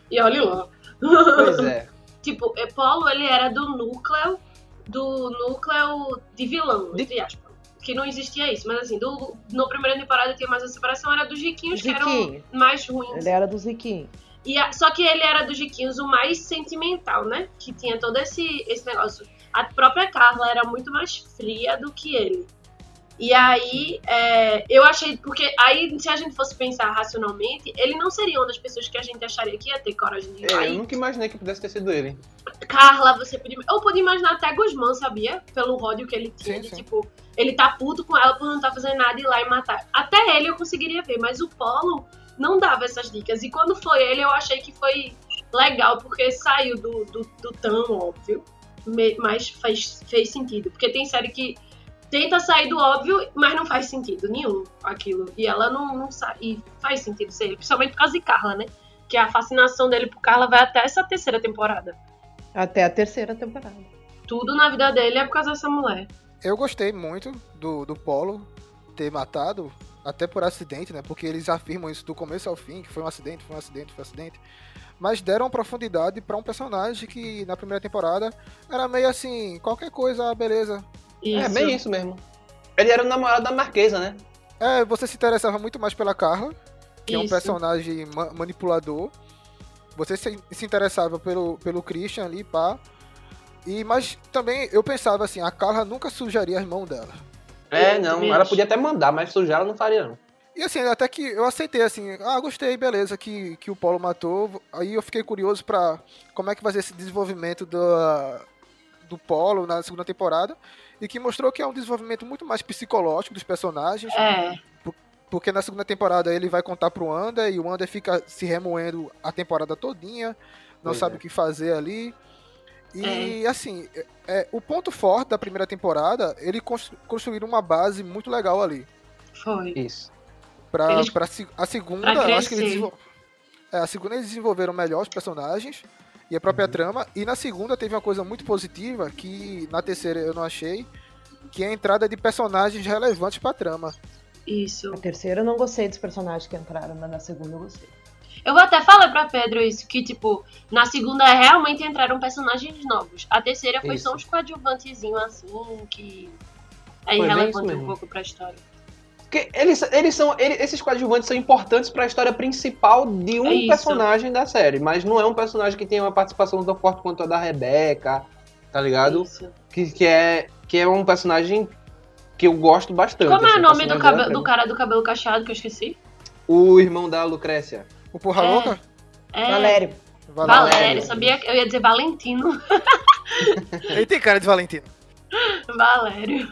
E olha lá. pois é. (laughs) Tipo, é, Paulo, ele era do núcleo, do núcleo de vilão, De- entre aspas. Que não existia isso, mas assim, do, no primeira temporada tinha mais a separação, era dos riquinhos que eram mais ruins. Ele era do Ziquinho. E a- só que ele era dos riquinhos o mais sentimental, né? Que tinha todo esse, esse negócio. A própria Carla era muito mais fria do que ele. E aí, é, eu achei. Porque aí, se a gente fosse pensar racionalmente, ele não seria uma das pessoas que a gente acharia que ia ter coragem de ir É, eu nunca imaginei que pudesse ter sido ele. Carla, você podia. Eu podia imaginar até Guzmán, sabia? Pelo ódio que ele tinha. Sim, de, sim. tipo, ele tá puto com ela por não tá fazendo nada e ir lá e matar. Até ele eu conseguiria ver, mas o Polo não dava essas dicas. E quando foi ele, eu achei que foi legal, porque saiu do, do, do tão óbvio, mas fez, fez sentido. Porque tem série que tenta sair do óbvio, mas não faz sentido nenhum aquilo. E ela não, não sai. E faz sentido ser ele, principalmente por causa de Carla, né? porque a fascinação dele por Carla vai até essa terceira temporada. Até a terceira temporada. Tudo na vida dele é por causa dessa mulher. Eu gostei muito do, do Polo ter matado, até por acidente, né? Porque eles afirmam isso do começo ao fim, que foi um acidente, foi um acidente, foi um acidente. Mas deram profundidade pra um personagem que na primeira temporada era meio assim, qualquer coisa, ah, beleza. É bem isso mesmo. Ele era o namorado da Marquesa, né? É, você se interessava muito mais pela Carla, que é um Isso. personagem ma- manipulador. Você se, se interessava pelo, pelo Christian ali, pá. E, mas também eu pensava assim, a Carla nunca sujaria as mãos dela. É, não. também Ela podia até mandar, mas sujar ela não faria, não. E assim, até que eu aceitei assim, ah, gostei, beleza, que, que o Paulo matou. Aí eu fiquei curioso pra como é que vai ser esse desenvolvimento do, do Polo na segunda temporada. E que mostrou que é um desenvolvimento muito mais psicológico dos personagens. É. Porque na segunda temporada ele vai contar pro Ander e o Ander fica se remoendo a temporada todinha, não Pois sabe é. o que fazer ali. E assim, é, é, o ponto forte da primeira temporada, ele constru- construíram uma base muito legal ali. Foi. Isso. Pra, Eles- pra a segunda, pra eu acho que eles desenvol- é, a segunda eles desenvolveram melhor os personagens e a própria trama. E na segunda teve uma coisa muito positiva que na terceira eu não achei, que é a entrada de personagens relevantes pra trama. Isso. Na terceira eu não gostei dos personagens que entraram, mas na segunda eu gostei. Eu vou até falar pra Pedro isso, que, tipo, na segunda realmente entraram personagens novos. A terceira foi Isso. só uns coadjuvantezinhos, assim, que é irrelevante um pouco pra história. Porque eles, eles são. ele- esses coadjuvantes são importantes pra história principal de um É personagem da série, mas não é um personagem que tem uma participação tão forte quanto a da Rebeca, tá ligado? Isso. Que, que, é, que é um personagem que eu gosto bastante. Como é assim, o nome do, cabe- do cara do cabelo cacheado que eu esqueci? O irmão da Lucrécia. O Porra É. Louca? É, Valério. Valério. Sabia que eu ia dizer Valentino. Ele tem cara de Valentino. (laughs) Valério.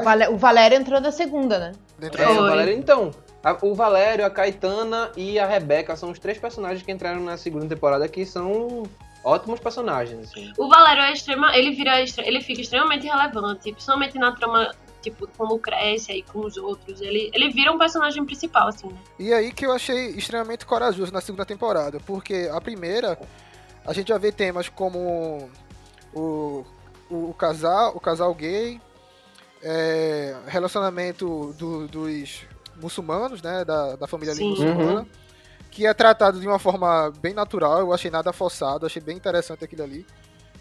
O Valé- O Valério entrou na segunda, né? É, da- o. Valério, então. a- o Valério, a Caetana e a Rebeca são os três personagens que entraram na segunda temporada que são ótimos personagens, assim. O Valério é extrema, ele vira ele fica extremamente relevante, principalmente na trama, tipo, com Lucrécia e com os outros. Ele, ele vira um personagem principal, assim, né? E aí que eu achei extremamente corajoso na segunda temporada, porque a primeira a gente já vê temas como o, o, o casal, o casal gay, é, relacionamento do- dos muçulmanos, né, da, da família ali muçulmana, que é tratado de uma forma bem natural, eu achei nada forçado, achei bem interessante aquilo ali,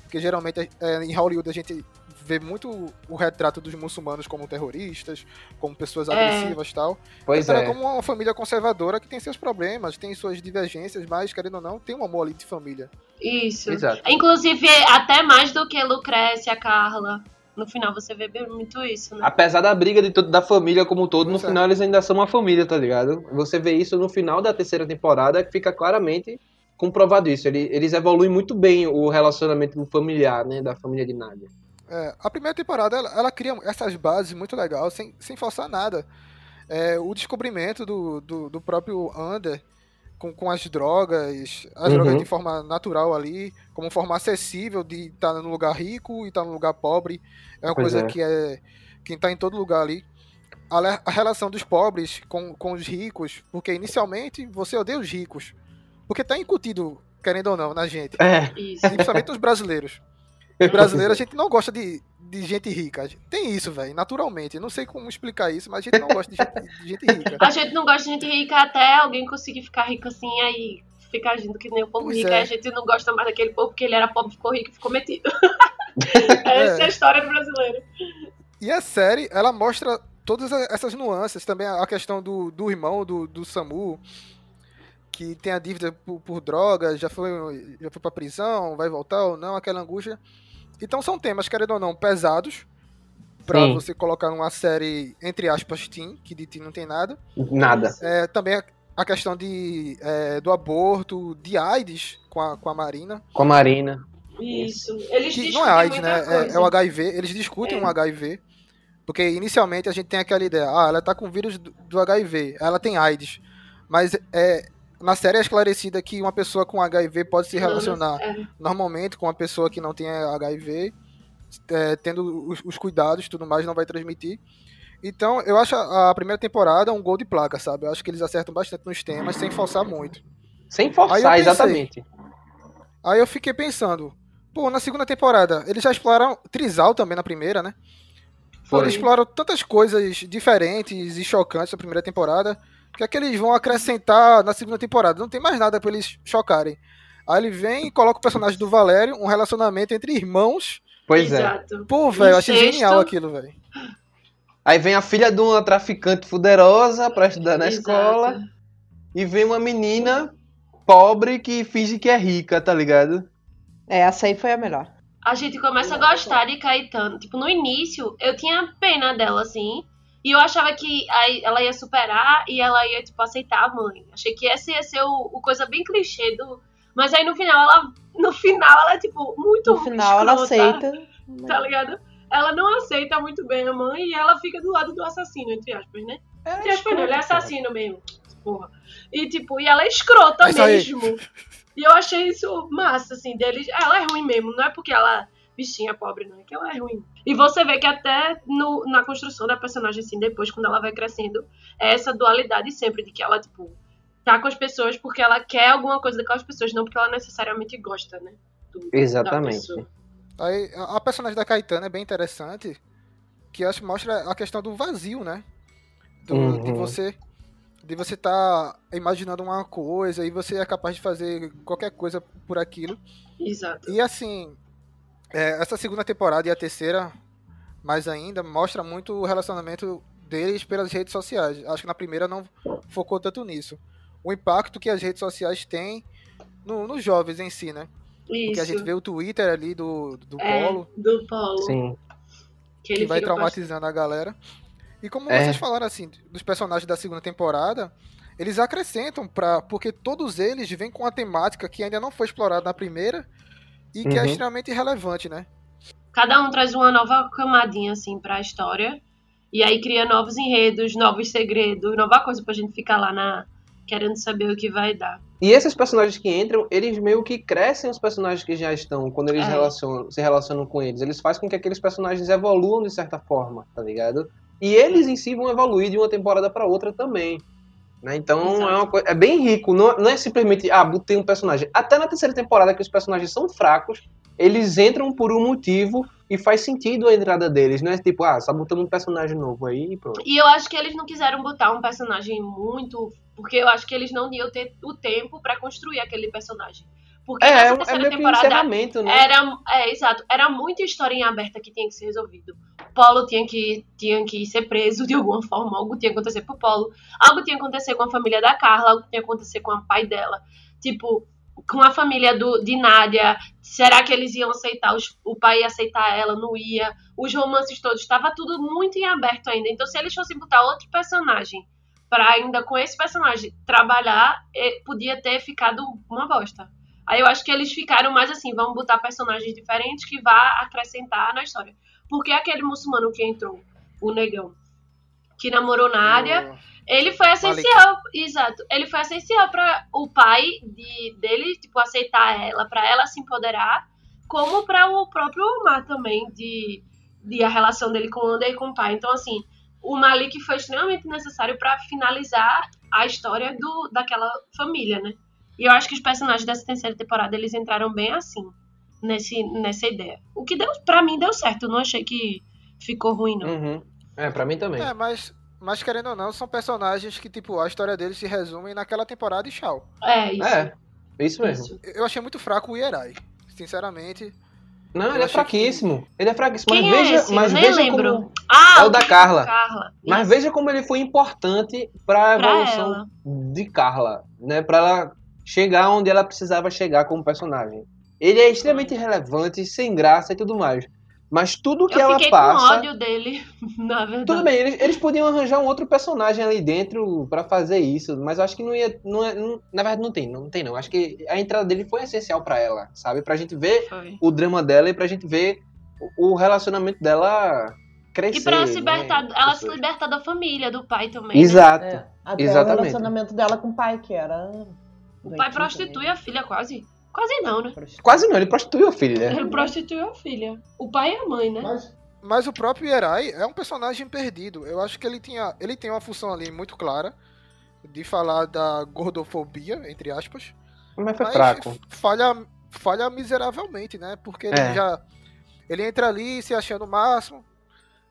porque geralmente é, em Hollywood a gente vê muito o retrato dos muçulmanos como terroristas, como pessoas É. agressivas e tal. Pois Era é. como uma família conservadora que tem seus problemas, tem suas divergências, mas, querendo ou não, tem um amor ali de família. Isso. Exato. Inclusive, até mais do que Lucrécia, Carla. No final você vê bem muito isso, né? Apesar da briga de todo, da família como um todo, no é. final eles ainda são uma família, tá ligado? Você vê isso no final da terceira temporada, que fica claramente comprovado isso. Ele- Eles evoluem muito bem o relacionamento familiar, né, da família de Nadia. É, a primeira temporada, ela, ela cria essas bases muito legal, sem, sem forçar nada. É, o descobrimento do, do, do próprio Under com, com as drogas, as Uhum. drogas de forma natural ali, como forma acessível de estar no lugar rico e estar no lugar pobre. É uma Pois coisa é. que é que tá em todo lugar ali. A, a relação dos pobres com, com os ricos, porque inicialmente você odeia os ricos. Porque tá incutido, querendo ou não, na gente. É. Isso. Principalmente os brasileiros. (laughs) Os brasileiros, a gente não gosta de, de gente rica. Tem isso, velho, naturalmente. Eu não sei como explicar isso, mas a gente não gosta de gente, de gente rica. A gente não gosta de gente rica até alguém conseguir ficar rico assim, aí fica agindo que nem o povo Pois rico. é. Aí a gente não gosta mais daquele povo porque ele era pobre, ficou rico e ficou metido. (laughs) Essa é a história do brasileiro. E a série, ela mostra todas essas nuances. Também a questão do, do irmão do, do Samu, que tem a dívida por, por drogas, já foi, já foi pra prisão, vai voltar ou não, aquela angústia. Então são temas, querendo ou não, pesados. Pra Sim. você colocar numa série, entre aspas, teen, que de teen não tem nada. Nada. É, também a, questão de, é, do aborto, de AIDS com a, com a Marina. Com a Marina. Isso. Eles Que não é AIDS, né? É, é o HIV. Eles discutem É. um HIV. Porque inicialmente a gente tem aquela ideia, ah, ela tá com o vírus do, do HIV, ela tem AIDS. Mas é, na série é esclarecida que uma pessoa com HIV pode se relacionar É. normalmente com uma pessoa que não tem HIV, é, tendo os, os cuidados e tudo mais, não vai transmitir. Então, eu acho a, a primeira temporada um gol de placa, sabe? Eu acho que eles acertam bastante nos temas, sem forçar muito. Sem Aí forçar, pensei, exatamente. Aí eu fiquei pensando, pô, na segunda temporada, eles já exploraram Trisal também na primeira, né? Pô, Foi. eles exploram tantas coisas diferentes e chocantes na primeira temporada, que é que eles vão acrescentar na segunda temporada? Não tem mais nada pra eles chocarem. Aí ele vem e coloca o personagem do Valério, um relacionamento entre irmãos. Pois é. Exato. Pô, velho, eu achei genial aquilo, velho. Aí vem a filha de uma traficante fuderosa pra estudar na Exato. escola. E vem uma menina pobre que finge que é rica, tá ligado? É, essa aí foi a melhor. a gente começa a gostar de Caetano. Tipo, no início, eu tinha pena dela, assim. E eu achava que ela ia superar e ela ia, tipo, aceitar a mãe. Achei que essa ia ser o, o coisa bem clichê do. Mas aí no final, ela. No final, ela é, tipo, muito. No final ela escrota, aceita. (laughs) Tá ligado? Ela não aceita muito bem a mãe e ela fica do lado do assassino, entre aspas, né? entre aspas, não, ele é assassino mesmo. Porra. E, tipo, e ela é escrota É mesmo. E eu achei isso massa, assim, deles. Ela é ruim mesmo, não é porque ela bichinha pobre, não, é que ela é ruim. E você vê que até no, na construção da personagem, assim, depois, quando ela vai crescendo, é essa dualidade sempre, de que ela, tipo, tá com as pessoas porque ela quer alguma coisa daquelas pessoas, não porque ela necessariamente gosta, né? do- Exatamente. pessoa. Aí a a personagem da Caetana é bem interessante, que acho que mostra a questão do vazio, né? Do- Uhum. De você de você tá imaginando uma coisa e você é capaz de fazer qualquer coisa por aquilo. Exato. E assim, é, essa segunda temporada e a terceira, mais ainda, mostra muito o relacionamento deles pelas redes sociais. Acho que na primeira não focou tanto nisso. O impacto que as redes sociais têm no- nos jovens em si, né? Porque a Isso. gente vê o Twitter ali do, do É, Polo, do Paulo. Sim. Que que ele vai traumatizando a galera. E como É. vocês falaram assim, dos personagens da segunda temporada, eles acrescentam para porque todos eles vêm com uma temática que ainda não foi explorada na primeira e que é Uhum. extremamente relevante, né? Cada um traz uma nova camadinha, assim, pra história. E aí cria novos enredos, novos segredos, nova coisa pra gente ficar lá na. querendo saber o que vai dar. E esses personagens que entram, eles meio que crescem os personagens que já estão, quando eles É. relacionam- se relacionam com eles. Eles fazem com que aqueles personagens evoluam de certa forma, tá ligado? E eles em si vão evoluir de uma temporada pra outra também. Né? Então Exato. é, uma coi- é bem rico, não, não é simplesmente, ah, botei um personagem. Até na terceira temporada, que os personagens são fracos, eles entram por um motivo e faz sentido a entrada deles. Não é tipo, ah, só botamos um personagem novo aí e pronto. E eu acho que eles não quiseram botar um personagem muito. Porque eu acho que eles não iam ter o tempo pra construir aquele personagem. Porque É, é, nessa um- é terceira um temporada né? Era, é, exato. Era muita história em aberta que tinha que ser resolvido. Paulo tinha que, tinha que ser preso de alguma forma, algo tinha que acontecer pro Paulo, algo tinha que acontecer com a família da Carla, algo tinha que acontecer com a pai dela. Tipo, com a família do, de Nádia, será que eles iam aceitar, os- o pai ia aceitar ela, não ia? Os romances todos, estava tudo muito em aberto ainda. Então, se eles fossem botar outro personagem para ainda com esse personagem trabalhar, eh, podia ter ficado uma bosta. Aí eu acho que eles ficaram mais assim, vamos botar personagens diferentes que vá acrescentar na história. Porque aquele muçulmano que entrou, o negão, que namorou Nádia, ele foi essencial, exato. Ele foi essencial para o pai de, dele, tipo, aceitar ela, para ela se empoderar, como para o próprio Omar também, de, de a relação dele com o Ander e com o pai. Então, assim, o Malik foi extremamente necessário para finalizar a história do, daquela família, né? E eu acho que os personagens dessa terceira temporada eles entraram bem assim, nesse, nessa ideia. O que deu, para mim deu certo, eu não achei que ficou ruim, não. Uhum. É, pra mim também. É, mas, mas querendo ou não, são personagens que, tipo, a história deles se resume naquela temporada e tchau. É, isso. É, isso mesmo. isso. Eu achei muito fraco o Ierai. Sinceramente. Não, Eu ele é fraquíssimo. Ele é fraquíssimo. Quem mas é veja, esse? mas veja lembro. como. Ah, É o da Carla. Carla. Mas Isso. veja como ele foi importante pra Pra evolução ela. de Carla, né? Pra ela chegar onde ela precisava chegar como personagem. Ele é extremamente relevante, sem graça e tudo mais. Mas tudo que eu ela fiquei passa. com ódio dele, (laughs) na verdade. Tudo bem, eles, eles podiam arranjar um outro personagem ali dentro pra fazer isso, mas eu acho que não ia. Não é, não- na verdade, não tem, não tem não. Acho que a entrada dele foi essencial pra ela, sabe? Pra gente ver Foi. o drama dela e pra gente ver o, o relacionamento dela crescer. E pra se né? libertar, ela se libertar da família, do pai também. né? Exato. É, até Exatamente. o relacionamento dela com o pai, que era. O pai prostitui também. a filha quase. Quase não, né? Quase não, ele prostituiu a filha. Ele prostituiu a filha. O pai e a mãe, né? Mas, mas o próprio Ierai é um personagem perdido. Eu acho que ele tinha, ele tem uma função ali muito clara, de falar da gordofobia, entre aspas. Mas foi fraco. Falha, falha miseravelmente, né? Porque ele É. já. Ele entra ali se achando o máximo.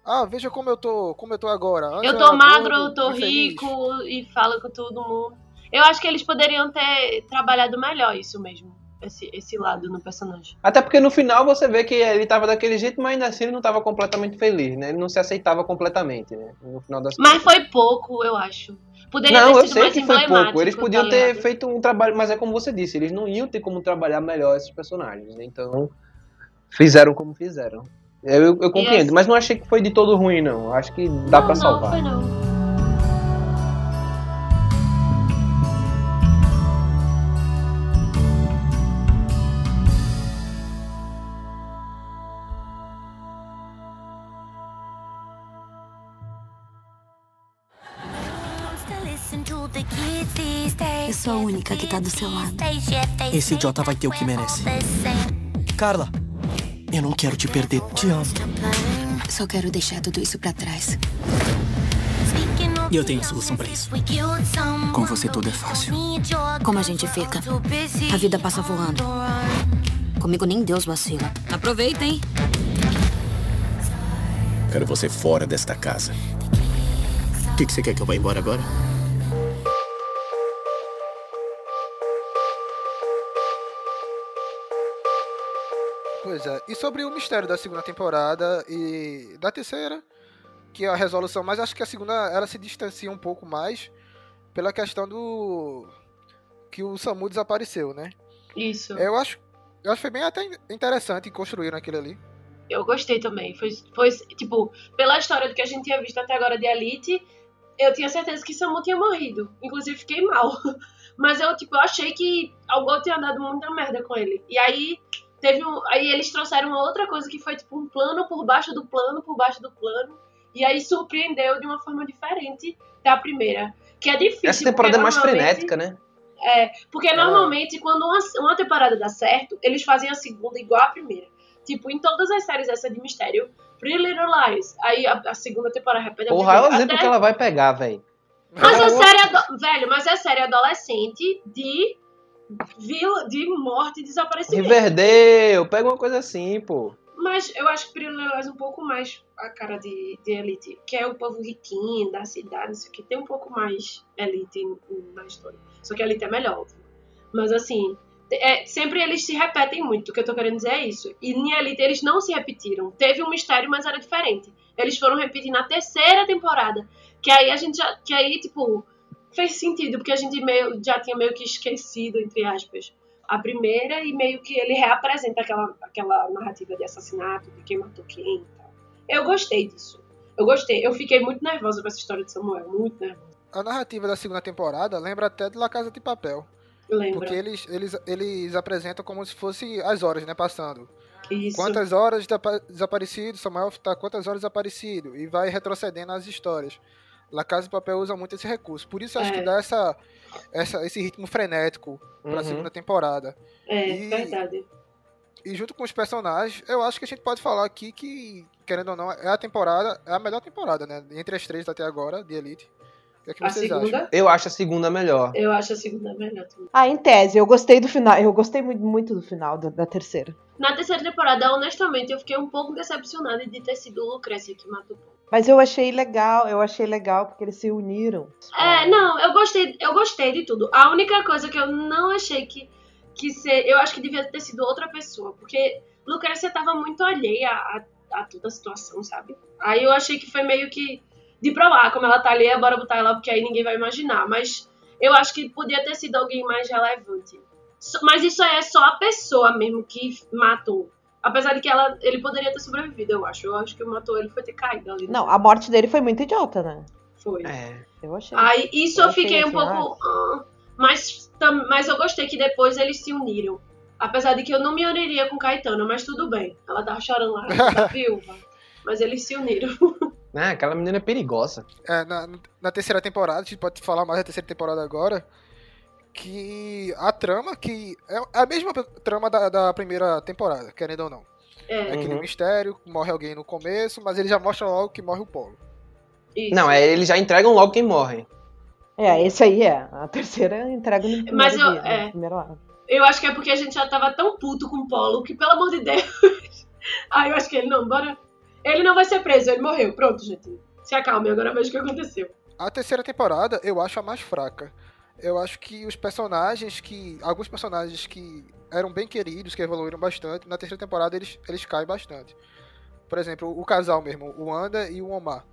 Ah, veja como eu tô, como eu tô agora. Antes Eu tô magro, gordo, eu tô rico e falo com todo mundo. Eu acho que eles poderiam ter trabalhado melhor isso mesmo. Esse, esse lado no personagem. Até porque no final você vê que ele tava daquele jeito, mas ainda assim ele não tava completamente feliz, né? Ele não se aceitava completamente, né? No final das Mas foi pouco, eu acho. Poderia Não, ter eu sei que foi pouco. Eles tá podiam ter ligado? feito um trabalho, mas é como você disse, eles não iam ter como trabalhar melhor esses personagens. né? Então, fizeram como fizeram. Eu, eu, compreendo, mas não achei que foi de todo ruim, não. Acho que dá não, pra não, salvar. foi não. Sou a única que tá do seu lado. Esse idiota vai ter o que merece. Carla, eu não quero te perder. Te amo. Só quero deixar tudo isso pra trás. E eu tenho a solução pra isso. Com você tudo é fácil. Como a gente fica? A vida passa voando. Comigo nem Deus vacila. Aproveitem. Quero você fora desta casa. O que, que você quer que eu vá embora agora? Pois é. E sobre o mistério da segunda temporada e da terceira, que é a resolução, mas acho que a segunda ela se distancia um pouco mais pela questão do que o Samu desapareceu, né? Isso. Eu acho, eu acho que foi bem até interessante construir aquilo ali. Eu gostei também. Foi, foi, tipo, pela história do que a gente tinha visto até agora de Elite, eu tinha certeza que Samu tinha morrido. Inclusive, fiquei mal. (laughs) Mas eu, tipo, eu achei que algo tinha dado muita merda com ele. E aí, teve um. Aí eles trouxeram uma outra coisa que foi, tipo, um plano por baixo do plano, por baixo do plano. E aí surpreendeu de uma forma diferente da primeira. Que é difícil. Essa temporada é mais frenética, né? é, porque normalmente quando uma, uma temporada dá certo, eles fazem a segunda igual a primeira. Tipo, em todas as séries essa de mistério, Pretty Little Lies, aí a, a segunda temporada repete a Porra, olha o exemplo Até- que ela vai pegar, velho. Mas é série, ado- velho, mas é série adolescente de vila, de morte e desaparecimento. Riverdale, pega uma coisa assim, pô. Mas eu acho que é um pouco mais a cara de, de Elite, que é o povo riquinho, da cidade, isso aqui tem um pouco mais Elite na história. Só que Elite é melhor, óbvio. Mas assim, é, sempre eles se repetem muito, o que eu tô querendo dizer é isso. E em Elite eles não se repetiram. Teve um mistério, mas era diferente. Eles foram repetir na terceira temporada. Que aí a gente já. Que aí, tipo, fez sentido, porque a gente meio, já tinha meio que esquecido, entre aspas, a primeira e meio que ele reapresenta aquela, aquela narrativa de assassinato, de quem matou quem e tal. Eu gostei disso. Eu gostei. Eu fiquei muito nervosa com essa história de Samuel, muito nervosa. A narrativa da segunda temporada lembra até de La Casa de Papel. Lembra? Porque eles, eles, eles apresentam como se fosse as horas, né, passando. Isso. Quantas horas de apa- desaparecido, Samuel tá quantas horas desaparecido, e vai retrocedendo as histórias. La Casa de Papel usa muito esse recurso. Por isso eu acho É. que dá essa, essa, esse ritmo frenético pra Uhum. segunda temporada. É, E- verdade. E junto com os personagens, eu acho que a gente pode falar aqui que, querendo ou não, é a temporada, é a melhor temporada, né? Entre as três até agora, de Elite. O que, é que A vocês segunda, acham? Eu acho a segunda melhor. eu acho a segunda melhor também. Ah, em tese, eu gostei do final. Eu gostei muito, muito do final da, da terceira. Na terceira temporada, honestamente, eu fiquei um pouco decepcionada de ter sido o Lucrécia que matou o Paul. Mas eu achei legal, eu achei legal porque eles se uniram. É, não, eu gostei, eu gostei de tudo. A única coisa que eu não achei que, que ser. Eu acho que devia ter sido outra pessoa, porque Lucrécia tava muito alheia a, a toda a situação, sabe? Aí eu achei que foi meio que. De pra lá, como ela tá ali, bora botar ela, porque aí ninguém vai imaginar. Mas eu acho que podia ter sido alguém mais relevante. Mas isso aí é só a pessoa mesmo que matou. Apesar de que ela, ele poderia ter sobrevivido, eu acho. Eu acho que o matou ele foi ter caído ali. Não, a morte dele foi muito idiota, né? Foi. É. Eu achei. Aí isso Eu eu fiquei um pouco. ah, mas, tam- mas eu gostei que depois eles se uniram. Apesar de que eu não me uniria com Caetano, mas tudo bem. Ela tava chorando lá, da (laughs) viúva. Mas eles se uniram. (laughs) Ah, aquela menina é perigosa. É, na, na terceira temporada, a gente pode falar mais da terceira temporada agora, que a trama, que é a mesma trama da, da primeira temporada, querendo ou não. É É, aquele Uhum. mistério, morre alguém no começo, mas ele já mostra logo que morre o Polo. isso. Não, é, eles já entregam logo quem morre. É, esse aí é. A terceira entrega no primeiro Mas eu- dia, é. no primeiro ano. Eu acho que é porque a gente já tava tão puto com o Polo que, pelo amor de Deus. (laughs) Aí eu acho que ele não, bora. Ele não vai ser preso, ele morreu. Pronto, gente. Se acalme, agora veja o que aconteceu. A terceira temporada eu acho a mais fraca. Eu acho que os personagens que. Alguns personagens que eram bem queridos, que evoluíram bastante, na terceira temporada eles, eles caem bastante. Por exemplo, o casal mesmo, o Anda e o Omar.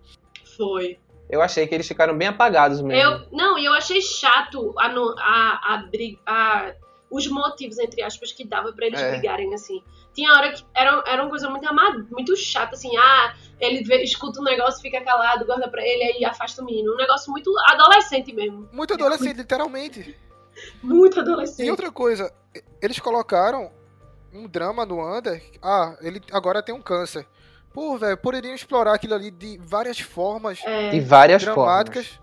Foi. Eu achei que eles ficaram bem apagados mesmo. Eu, não, e eu achei chato a, no- a, a, a- os motivos, entre aspas, que dava pra eles É. brigarem, assim. Tinha hora que era, era uma coisa muito amada, muito chata, assim, ah, ele vê- escuta um negócio, fica calado, guarda pra ele, aí afasta o menino. Um negócio muito adolescente mesmo. Muito adolescente, literalmente. (laughs) Muito E adolescente. outra coisa, e- eles colocaram um drama no Under. Ah, ele agora tem um câncer. Pô, velho, poderiam explorar aquilo ali de várias formas É, De várias dramáticas,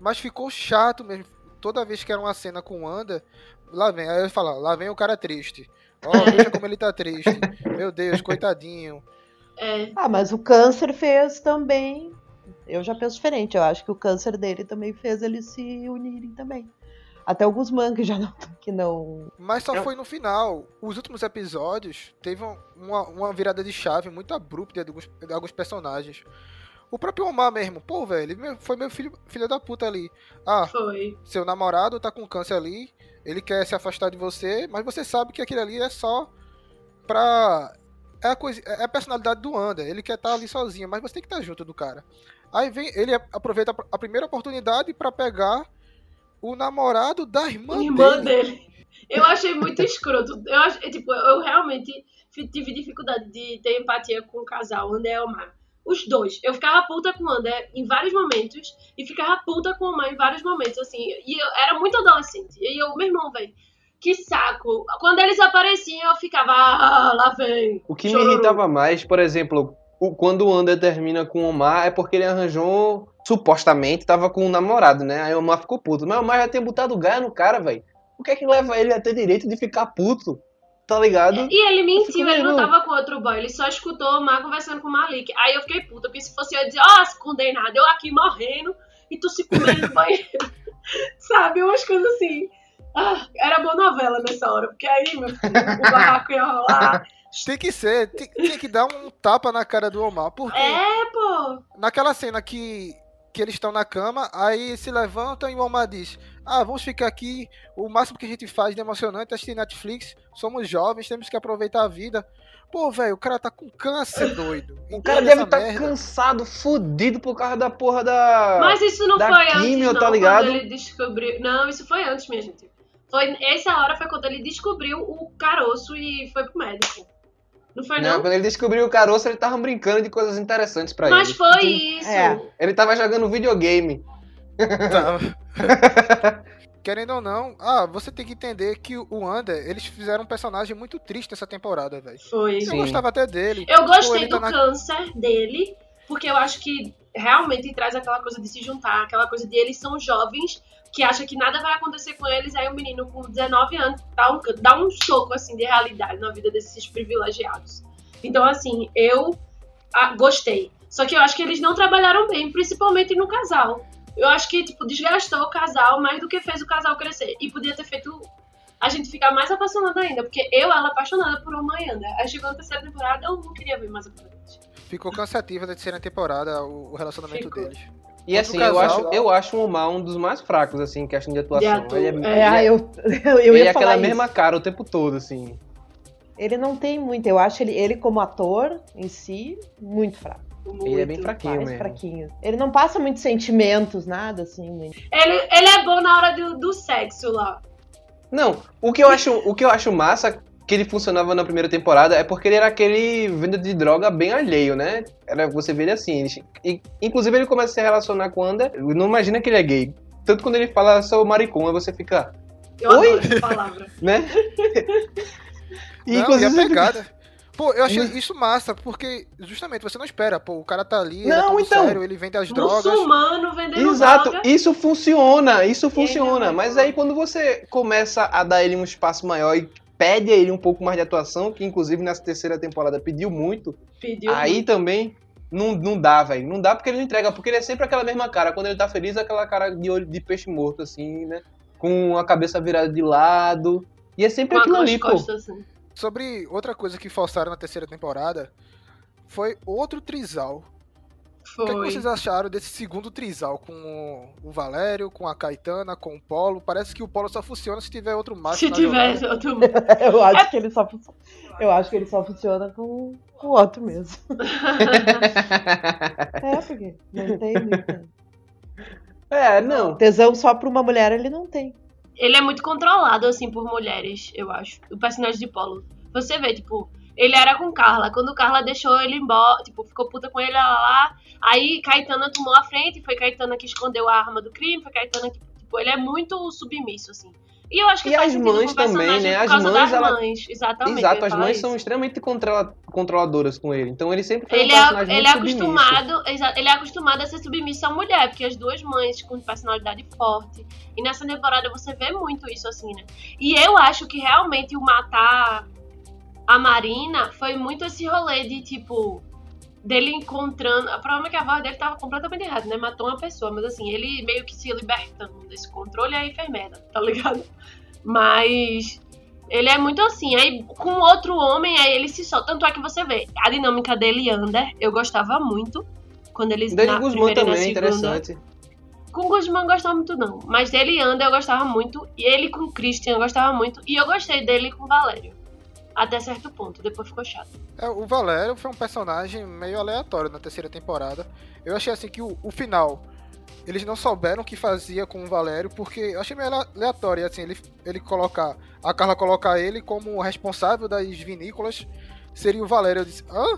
mas ficou chato mesmo. Toda vez que era uma cena com o Anda, lá vem, aí ele fala, lá vem o cara triste. Ó, veja como ele tá triste. Meu Deus, coitadinho. é. Ah, mas o câncer fez também. Eu já penso diferente. Eu acho que o câncer dele também fez eles se unirem também. Até alguns mangas (laughs) já não. Que não... Mas só Eu- foi no final. Os últimos episódios teve um- uma, uma virada de chave muito abrupta de alguns, de alguns personagens. O próprio Omar mesmo, pô, velho, ele foi meu filho, filho da puta ali. Ah, Foi. seu namorado tá com câncer ali, ele quer se afastar de você, mas você sabe que aquilo ali é só pra. É a, coisa, é a personalidade do Ander, ele quer estar ali sozinho, mas você tem que estar junto do cara. Aí vem, ele aproveita a- primeira oportunidade pra pegar o namorado da irmã, Irmã dele. dele. Eu achei muito escroto. Eu, tipo, eu realmente tive dificuldade de ter empatia com o casal, André e Omar. Os dois. Eu ficava puta com o André em vários momentos e ficava puta com o Omar em vários momentos, assim. E eu era muito adolescente. E eu, meu irmão, velho, que saco. Quando eles apareciam, eu ficava, ah, lá vem. O que me irritava mais, por exemplo, o- quando o Ander termina com o Omar, é porque ele arranjou, supostamente, tava com um namorado, né? Aí o Omar ficou puto. Mas o Omar já tinha botado gaia no cara, velho. O que é que leva ele a ter direito de ficar puto? Tá ligado? E ele mentiu, ele não tava com outro boy, ele só escutou o Omar conversando com o Malik. Aí eu fiquei puta, porque se fosse eu, eu dizia, ó, se condenado, eu aqui morrendo e tu se comendo no banheiro. (laughs) Sabe, umas coisas assim. Ah, era boa novela nessa hora, porque aí, meu filho, o barraco ia rolar. Tem que ser, tem, tem que dar um tapa na cara do Omar, porque É, pô. naquela cena que, que eles estão na cama, aí se levantam e o Omar diz: Ah, vamos ficar aqui. O máximo que a gente faz de emocionante é assistir Netflix. Somos jovens, temos que aproveitar a vida. Pô, velho, o cara tá com câncer, (laughs) doido. O cara deve estar merda? cansado, fudido por causa da porra da. Mas isso não da foi químio, antes, não, tá ligado? quando ele descobriu... Não, isso foi antes, minha gente. Foi, essa hora foi quando ele descobriu o caroço e foi pro médico. Não foi, Não, não? quando ele descobriu o caroço, ele tava brincando de coisas interessantes pra Mas ele. foi isso. É. Ele tava jogando videogame. Tá. (laughs) Querendo ou não, ah, você tem que entender que o Ander, eles fizeram um personagem muito triste essa temporada, velho. Foi. Eu Sim. gostava até dele. Eu Pô, gostei do tá na- câncer dele, porque eu acho que realmente traz aquela coisa de se juntar, aquela coisa de eles são jovens, que acham que nada vai acontecer com eles, aí o menino com 19 anos dá um, dá um soco assim de realidade na vida desses privilegiados. Então, assim, eu ah, gostei. Só que eu acho que eles não trabalharam bem, principalmente no casal. Eu acho que, tipo, desgastou o casal mais do que fez o casal crescer. E podia ter feito a gente ficar mais apaixonada ainda, porque eu, ela, apaixonada por uma ainda. Aí chegou na terceira temporada, eu não queria ver mais a. Ficou cansativa da terceira temporada o, relacionamento Ficou. deles. E Outro assim, eu casal- acho, eu acho o Omar um dos mais fracos, assim, em questão de atuação. é, é. ele É, é- eu, eu, (laughs) eu ele ia é falar aquela isso. mesma cara o tempo todo, assim. Ele não tem muito. Eu acho ele, ele como ator em si, muito fraco. Ele é bem Muito. fraquinho mais mesmo. fraquinho. Ele não passa muitos sentimentos, nada assim. muito. Ele, ele é bom na hora do, do sexo lá. Não, o que eu acho, o que eu acho massa que ele funcionava na primeira temporada é porque ele era aquele venda de droga bem alheio, né? Era, você vê ele assim. ele- e, inclusive ele começa a se relacionar com o Ander, não imagina que ele é gay. Tanto quando ele fala sou maricom, aí você fica, Eu Oi? adoro essa palavra. (laughs) né? (laughs) E, Não, e inclusive a você fica- pegada. Pô, eu achei isso massa, porque justamente você não espera, pô, o cara tá ali, ele é Não, todo então. sério, ele vende as drogas. Muçulmano vendendo Exato, droga. isso funciona, isso funciona. não Mas aí quando você começa a dar ele um espaço maior e pede a ele um pouco mais de atuação, que inclusive nessa terceira temporada pediu muito, Pediu aí também Não, não dá, velho. Não dá porque ele não entrega, porque ele é sempre aquela mesma cara. Quando ele tá feliz, é aquela cara de olho de peixe morto, assim, né? Com a cabeça virada de lado. E é sempre Com aquilo ali, pô. costas, assim. Sobre outra coisa que forçaram na terceira temporada, foi outro trisal. O que, é que Foi. vocês acharam desse segundo trisal com o- Valério, com a Caetana, com o Polo? Parece que o Polo só funciona se tiver outro macho Se na tivesse jogada. outro. (laughs) Eu acho que ele só funciona. Eu acho que ele só funciona com com o outro mesmo. (laughs) É, porque não tem muita. É, não. Tesão só pra uma mulher ele não tem. Ele é muito controlado, assim, por mulheres, eu acho. O personagem de Polo. Você vê, tipo, ele era com Carla. Quando Carla deixou ele embora, tipo, ficou puta com ele lá, lá. Aí Caetana tomou a frente, foi Caetana que escondeu a arma do crime, foi Caetana que, tipo, ele é muito submisso, assim. E eu acho que E as mães também, né? As mães, ela- mães. Exatamente. Exato, as mães isso. são extremamente controla- controladoras com ele. Então ele sempre foi Ele um é, ele é acostumado, ele é acostumado a ser submisso à mulher, porque as duas mães com personalidade forte. E nessa temporada você vê muito isso assim, né? E eu acho que realmente o matar a Marina foi muito esse rolê de tipo dele encontrando. O problema é que a voz dele tava completamente errada, né? Matou uma pessoa, mas assim, ele meio que se libertando desse controle aí fez merda, tá ligado? Mas ele é muito assim. Aí com outro homem, aí ele se solta. Tanto é que você vê a dinâmica dele e Ander, eu gostava muito. Quando eles Dele na Guzmán primeira também, segunda. interessante. Com o Guzmán eu gostava muito, não. Mas dele e Ander eu gostava muito. E ele com o Christian eu gostava muito. E eu gostei dele com o Valério. Até certo ponto. Depois ficou chato. É, o Valério foi um personagem meio aleatório na terceira temporada. Eu achei assim que o, o final, eles não souberam o que fazia com o Valério, porque eu achei meio ale- aleatório, assim, ele, ele colocar, a Carla colocar ele como responsável das vinícolas, seria o Valério. Eu disse, hã?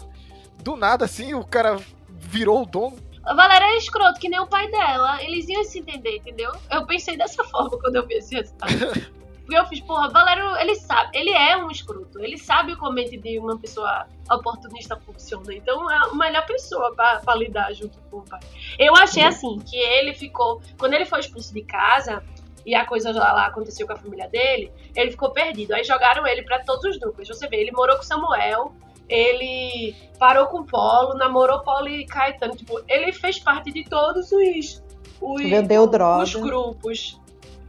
Do nada, assim, o cara virou o dono. A Valéria é escroto, que nem o pai dela. Eles iam se entender, entendeu? Eu pensei dessa (laughs) forma quando eu vi esse resultado. (laughs) Porque eu fiz, porra, Valério, ele sabe, ele é um escroto. Ele sabe como a mente de uma pessoa oportunista funciona. Então é a melhor pessoa pra, pra lidar junto com o pai. Eu achei assim, que ele ficou. Quando ele foi expulso de casa e a coisa lá, aconteceu com a família dele, ele ficou perdido. Aí jogaram ele pra todos os núcleos. Você vê, ele morou com Samuel, ele parou com Polo, namorou Polo e Caetano. Tipo, ele fez parte de todos os. os Vendeu droga. Os grupos.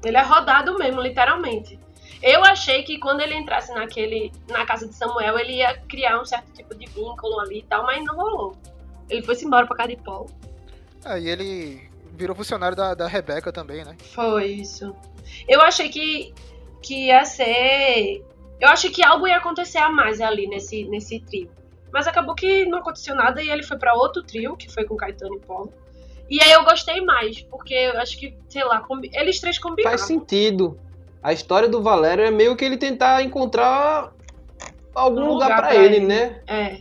Ele é rodado mesmo, literalmente. Eu achei que quando ele entrasse naquele, na casa de Samuel, ele ia criar um certo tipo de vínculo ali e tal, mas não rolou. Ele foi-se embora pra casa de Paulo. Aí ele virou funcionário da, da Rebeca também, né? Foi isso. Eu achei que, que ia ser. Eu achei que algo ia acontecer a mais ali nesse, nesse trio. Mas acabou que não aconteceu nada e ele foi pra outro trio, que foi com Caetano e Paulo. E aí eu gostei mais, porque eu acho que, sei lá, eles três combinaram. Faz sentido. A história do Valério é meio que ele tentar encontrar algum Um lugar, lugar pra pra ele, ele. né? É.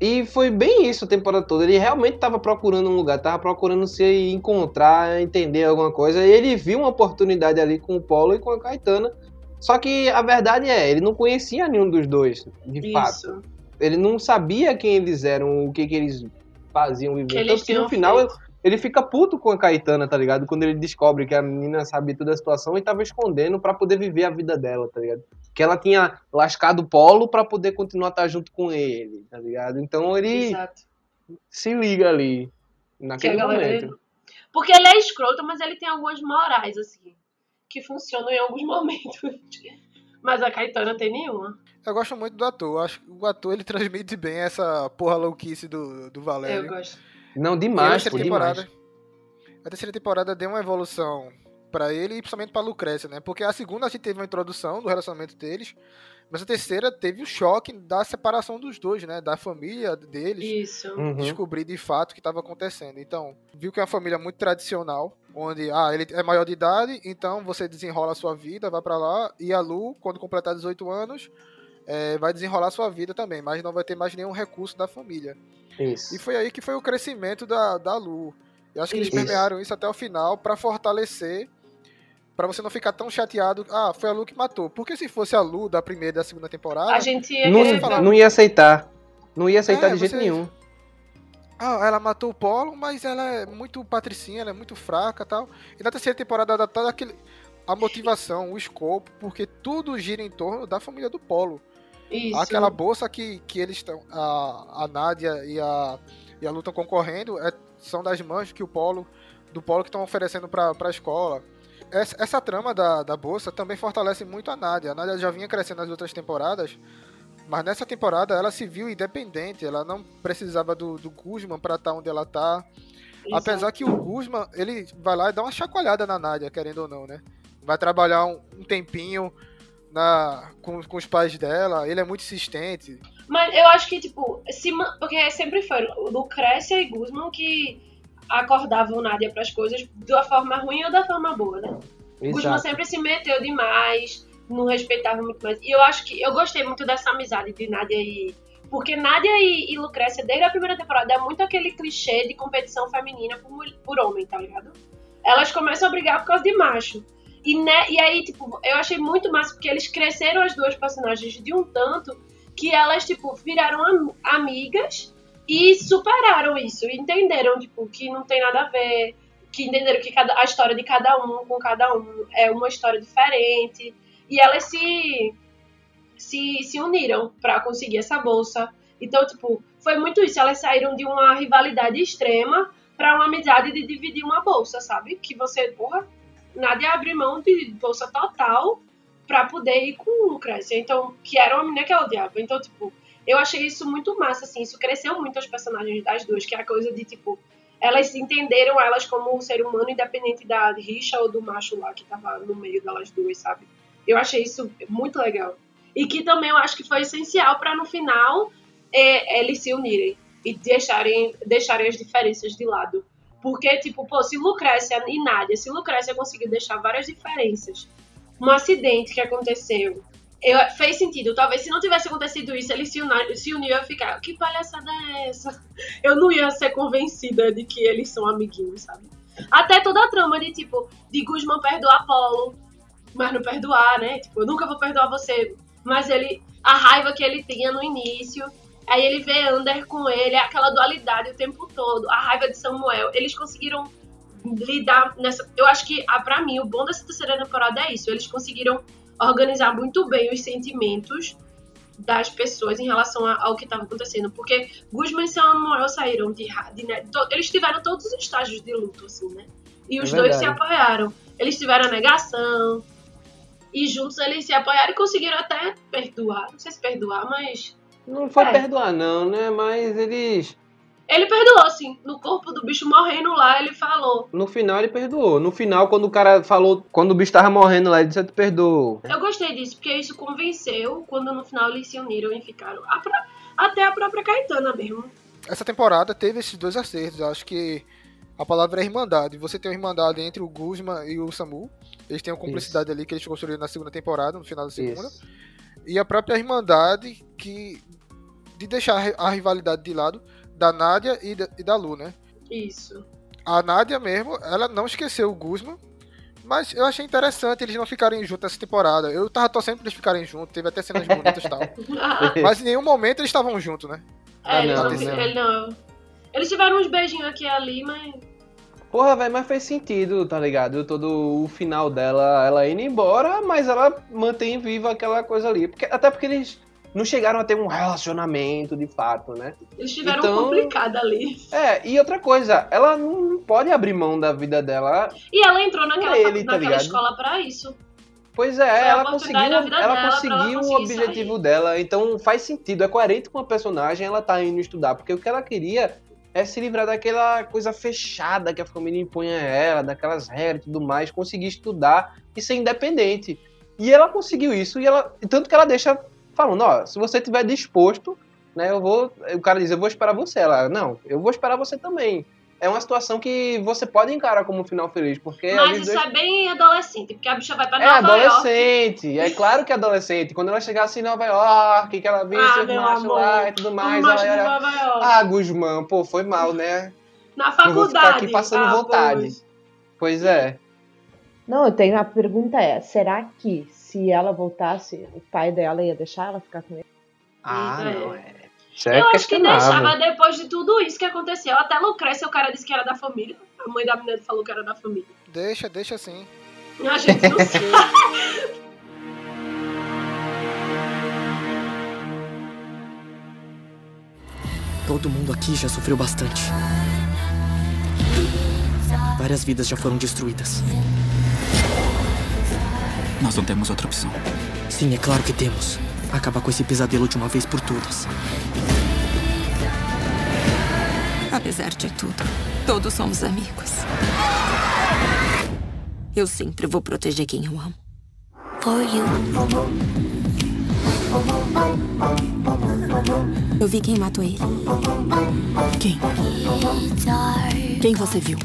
E foi bem isso a temporada toda. Ele realmente tava procurando um lugar, tava procurando se encontrar, entender alguma coisa. E ele viu uma oportunidade ali com o Paulo e com a Caetana. Só que a verdade é, ele não conhecia nenhum dos dois, de fato. Isso. Ele não sabia quem eles eram, o que, que eles faziam Que eles Tanto que no final feito. Ele fica puto com a Caetana, tá ligado? Quando ele descobre que a menina sabia toda a situação e tava escondendo pra poder viver a vida dela, tá ligado? Que ela tinha lascado o polo pra poder continuar a estar junto com ele, tá ligado? Então ele Exato. se liga ali, naquele galera- momento. Porque ele é escroto, mas ele tem algumas morais, assim, que funcionam em alguns (laughs) momentos. Mas a Caetana tem nenhuma. Eu gosto muito do ator. Eu acho que o ator ele (laughs) transmite bem essa porra louquice do, do Valério. Eu gosto. Não, a demais, terceira pô, temporada, demais. a terceira temporada deu uma evolução pra ele e principalmente pra Lucrécia, né? Porque a segunda a gente teve uma introdução do relacionamento deles, mas a terceira teve o choque da separação dos dois, né? Da família deles. Isso. Uhum. Descobrir de fato o que estava acontecendo. Então, viu que é uma família muito tradicional, onde ah, ele é maior de idade, então você desenrola a sua vida, vai pra lá, e a Lu, quando completar 18 anos, é, vai desenrolar a sua vida também, mas não vai ter mais nenhum recurso da família. Isso. E foi aí que foi o crescimento da, da Lu. Eu acho que eles Isso. permearam isso até o final pra fortalecer, pra você não ficar tão chateado. Ah, foi a Lu que matou. Porque se fosse a Lu da primeira e da segunda temporada. A gente ia Não, falar- não ia aceitar. Não ia aceitar É, de jeito você- nenhum. Ah, ela matou o Polo, mas ela é muito patricinha, ela é muito fraca e tal. E na terceira temporada dá toda aquele, a motivação, o escopo, porque tudo gira em torno da família do Polo. Isso. Aquela bolsa que, que eles estão. A, a Nádia e a, e a Lu estão concorrendo é, são das mães que o Polo. Do Polo que estão oferecendo pra, pra escola. Essa, essa trama da, da bolsa também fortalece muito a Nádia. A Nádia já vinha crescendo nas outras temporadas. Mas nessa temporada ela se viu independente. Ela não precisava do, do Guzman pra estar onde ela tá. Apesar que o Guzman, ele vai lá e dá uma chacoalhada na Nádia, querendo ou não, né? Vai trabalhar um, um tempinho na, com, com os pais dela, ele é muito insistente. Mas eu acho que, tipo, se, porque sempre foi Lucrécia e Guzman que acordavam Nádia pras coisas da forma ruim ou da forma boa, né? Guzman sempre se meteu demais, não respeitava muito mais. E eu acho que eu gostei muito dessa amizade de Nádia e. Porque Nádia e, e Lucrécia, desde a primeira temporada, é muito aquele clichê de competição feminina por, por homem, tá ligado? Elas começam a brigar por causa de macho. E, né, e aí, tipo, eu achei muito massa porque eles cresceram as duas personagens de um tanto que elas, tipo, viraram am- amigas e superaram isso. Entenderam, tipo, que não tem nada a ver. Que entenderam que cada, a história de cada um com cada um é uma história diferente. E elas se, se, se uniram pra conseguir essa bolsa. Então, tipo, foi muito isso. Elas saíram de uma rivalidade extrema pra uma amizade de dividir uma bolsa, sabe? Que você, porra, Nádia abre mão de bolsa total pra poder ir com Lucrécia. Então, que era uma menina que ela odiava. Então, tipo, eu achei isso muito massa, assim. Isso cresceu muito as personagens das duas, que é a coisa de, tipo, elas entenderam elas como um ser humano independente da rixa ou do macho lá que tava no meio delas duas, sabe? Eu achei isso muito legal. E que também eu acho que foi essencial pra no final é, eles se unirem e deixarem, deixarem as diferenças de lado. Porque, tipo, pô, se Lucrécia e Nádia, se Lucrécia conseguiu deixar várias diferenças, um acidente que aconteceu, eu, fez sentido. Talvez se não tivesse acontecido isso, eles se, se uniam e ficar, que palhaçada é essa? (laughs) Eu não ia ser convencida de que eles são amiguinhos, sabe? Até toda a trama de, tipo, de Guzman perdoar Apolo, mas não perdoar, né? Tipo, eu nunca vou perdoar você. Mas ele, a raiva que ele tinha no início, aí ele vê Ander com ele, aquela dualidade o tempo todo, a raiva de Samuel. Eles conseguiram lidar nessa. Eu acho que, ah, pra mim, o bom dessa terceira temporada é isso. Eles conseguiram organizar muito bem os sentimentos das pessoas em relação ao que estava acontecendo. Porque Guzman e Samuel saíram de, de Eles tiveram todos os estágios de luto, assim, né? E É os dois se apoiaram. Eles tiveram negação. E juntos eles se apoiaram e conseguiram até perdoar. Não sei se perdoar, mas. Não foi É. perdoar, não, né? Mas eles. Ele perdoou, assim. No corpo do bicho morrendo lá, ele falou. No final ele perdoou. No final, quando o cara falou. Quando o bicho tava morrendo lá, ele disse: Eu te perdoo. Eu gostei disso, porque isso convenceu quando no final eles se uniram e ficaram. a pró- até a própria Caetana mesmo. Essa temporada teve esses dois acertos. Acho que a palavra é irmandade. Você tem uma irmandade entre o Guzman e o Samu. Eles têm uma cumplicidade ali que eles construíram na segunda temporada, no final da segunda. Isso. E a própria irmandade que de deixar a ri- a rivalidade de lado da Nádia e da, e da Lu, né? Isso. A Nádia mesmo, ela não esqueceu o Guzman, mas eu achei interessante eles não ficarem juntos essa temporada. Eu tava torcendo pra eles ficarem juntos, teve até cenas bonitas e tal. (laughs) Mas em nenhum momento eles estavam juntos, né? É, eles não. ele não. Eles tiveram uns beijinhos aqui e ali, mas. Porra, velho, mas fez sentido, tá ligado? Todo o final dela, ela indo embora, mas ela mantém viva aquela coisa ali. Porque, até porque eles não chegaram a ter um relacionamento de fato, né? Eles tiveram Então- complicado ali. É, e outra coisa, ela não pode abrir mão da vida dela. E ela entrou naquela, ele, tá naquela escola pra isso. Pois é, ela conseguiu, ela dela conseguiu o objetivo dela, então faz sentido, é coerente com a personagem ela tá indo estudar, porque o que ela queria é se livrar daquela coisa fechada que a família impõe a ela, daquelas regras e tudo mais, conseguir estudar e ser independente. E ela conseguiu isso, e ela, tanto que ela deixa falando, ó, se você tiver disposto, né, eu vou, o cara diz, eu vou esperar você, ela, não, eu vou esperar você também. É uma situação que você pode encarar como um final feliz, porque Mas ali isso dois- é bem adolescente, porque a bicha vai pra é Nova York. adolescente, é claro que é adolescente. Quando ela chegasse em Nova York, que ela visse Ah, meu machos lá e tudo mais, ela olhar, Nova York. Ah, Guzmán, pô, foi mal, né? Na Não faculdade. vou ficar aqui passando Ah, vontade. pois. Pois é. Não, eu tenho a pergunta é, será que se ela voltasse, o pai dela ia deixar ela ficar com ele. Ah, é. não, é. é eu acho que deixava depois de tudo isso que aconteceu. Até Lucrecia o cara disse que era da família. A mãe da menina falou que era da família. Deixa, deixa assim. A gente não (laughs) sabe. Todo mundo aqui já sofreu bastante. Várias vidas já foram destruídas. Nós não temos outra opção. Sim, é claro que temos. Acabar com esse pesadelo de uma vez por todas. Apesar de tudo, todos somos amigos. Eu sempre vou proteger quem eu amo. For you. Eu vi quem matou ele. Quem? Quem você viu?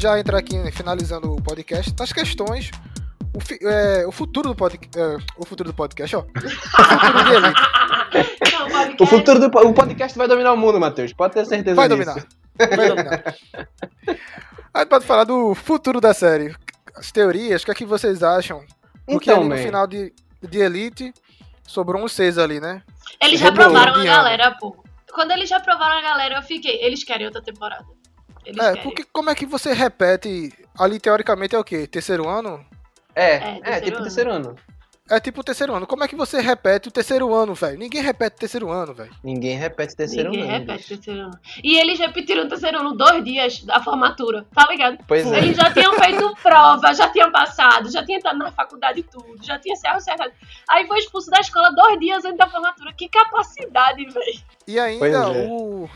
Gente já entra aqui né, finalizando o podcast. Das questões. O, fi- é, o futuro do podcast. o futuro do podcast, ó. (laughs) O futuro de Elite. O futuro do o podcast vai dominar o mundo, Matheus. Pode ter certeza Vai disso. dominar. Vai dominar. A gente pode falar do futuro da série. As teorias, o que é que vocês acham? Porque Então, ali no man. final de, de Elite sobrou uns seis ali, né? Eles já provaram a galera, pô. Quando eles já provaram a galera, eu fiquei. Eles querem outra temporada. Eles É, querem. porque como é que você repete? Ali teoricamente é o quê? Terceiro ano? É, É, é, terceiro tipo ano. terceiro ano. É tipo o terceiro ano. Como é que você repete o terceiro ano, velho? Ninguém repete o terceiro ano, velho. Ninguém repete terceiro Ninguém ano. repete bicho. terceiro ano. E eles repetiram o terceiro ano dois dias da formatura, tá ligado? Pois é. Eles já tinham feito (laughs) prova, já tinham passado, já tinham entrado na faculdade tudo, já tinha se acertado. Aí foi expulso da escola dois dias antes da formatura. Que capacidade, velho. E ainda Pois é. o,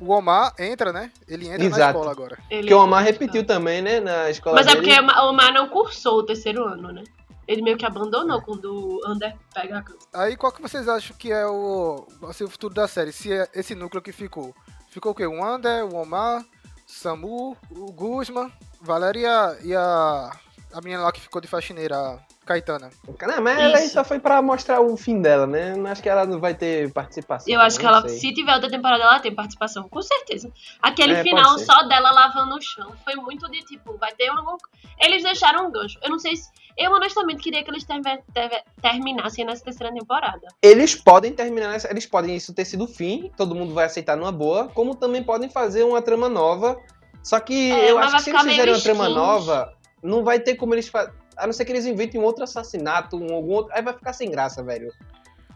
o Omar entra, né? Ele entra na Exato. escola agora. Ele- Porque o Omar repetiu também, né, na escola Mas é dele. porque o Omar não cursou o terceiro ano, né? Ele meio que abandonou quando o Ander pega a cansa. Aí qual que vocês acham que é o, ser o futuro da série? Se é esse núcleo que ficou. Ficou o quê? O Ander, o Omar, Samu, o Guzman, Valéria e a. A menina lá que ficou de faxineira, a Caetana. Não, mas ela só foi pra mostrar o fim dela, né? Não acho que ela não vai ter participação. Eu acho que ela, sei. se tiver outra temporada, ela tem participação, com certeza. Aquele É, final só dela lavando o chão foi muito de tipo, vai ter um. Eles deixaram um gancho. Eu não sei se. Eu honestamente queria que eles terve- terve- terminassem nessa terceira temporada. Eles podem terminar, essa- eles podem isso ter sido o fim, todo mundo vai aceitar numa boa, como também podem fazer uma trama nova. Só que É, eu acho que se eles fizerem uma trama nova, não vai ter como eles. A não ser que eles inventem um outro assassinato, um algum outro. Aí vai ficar sem graça, velho.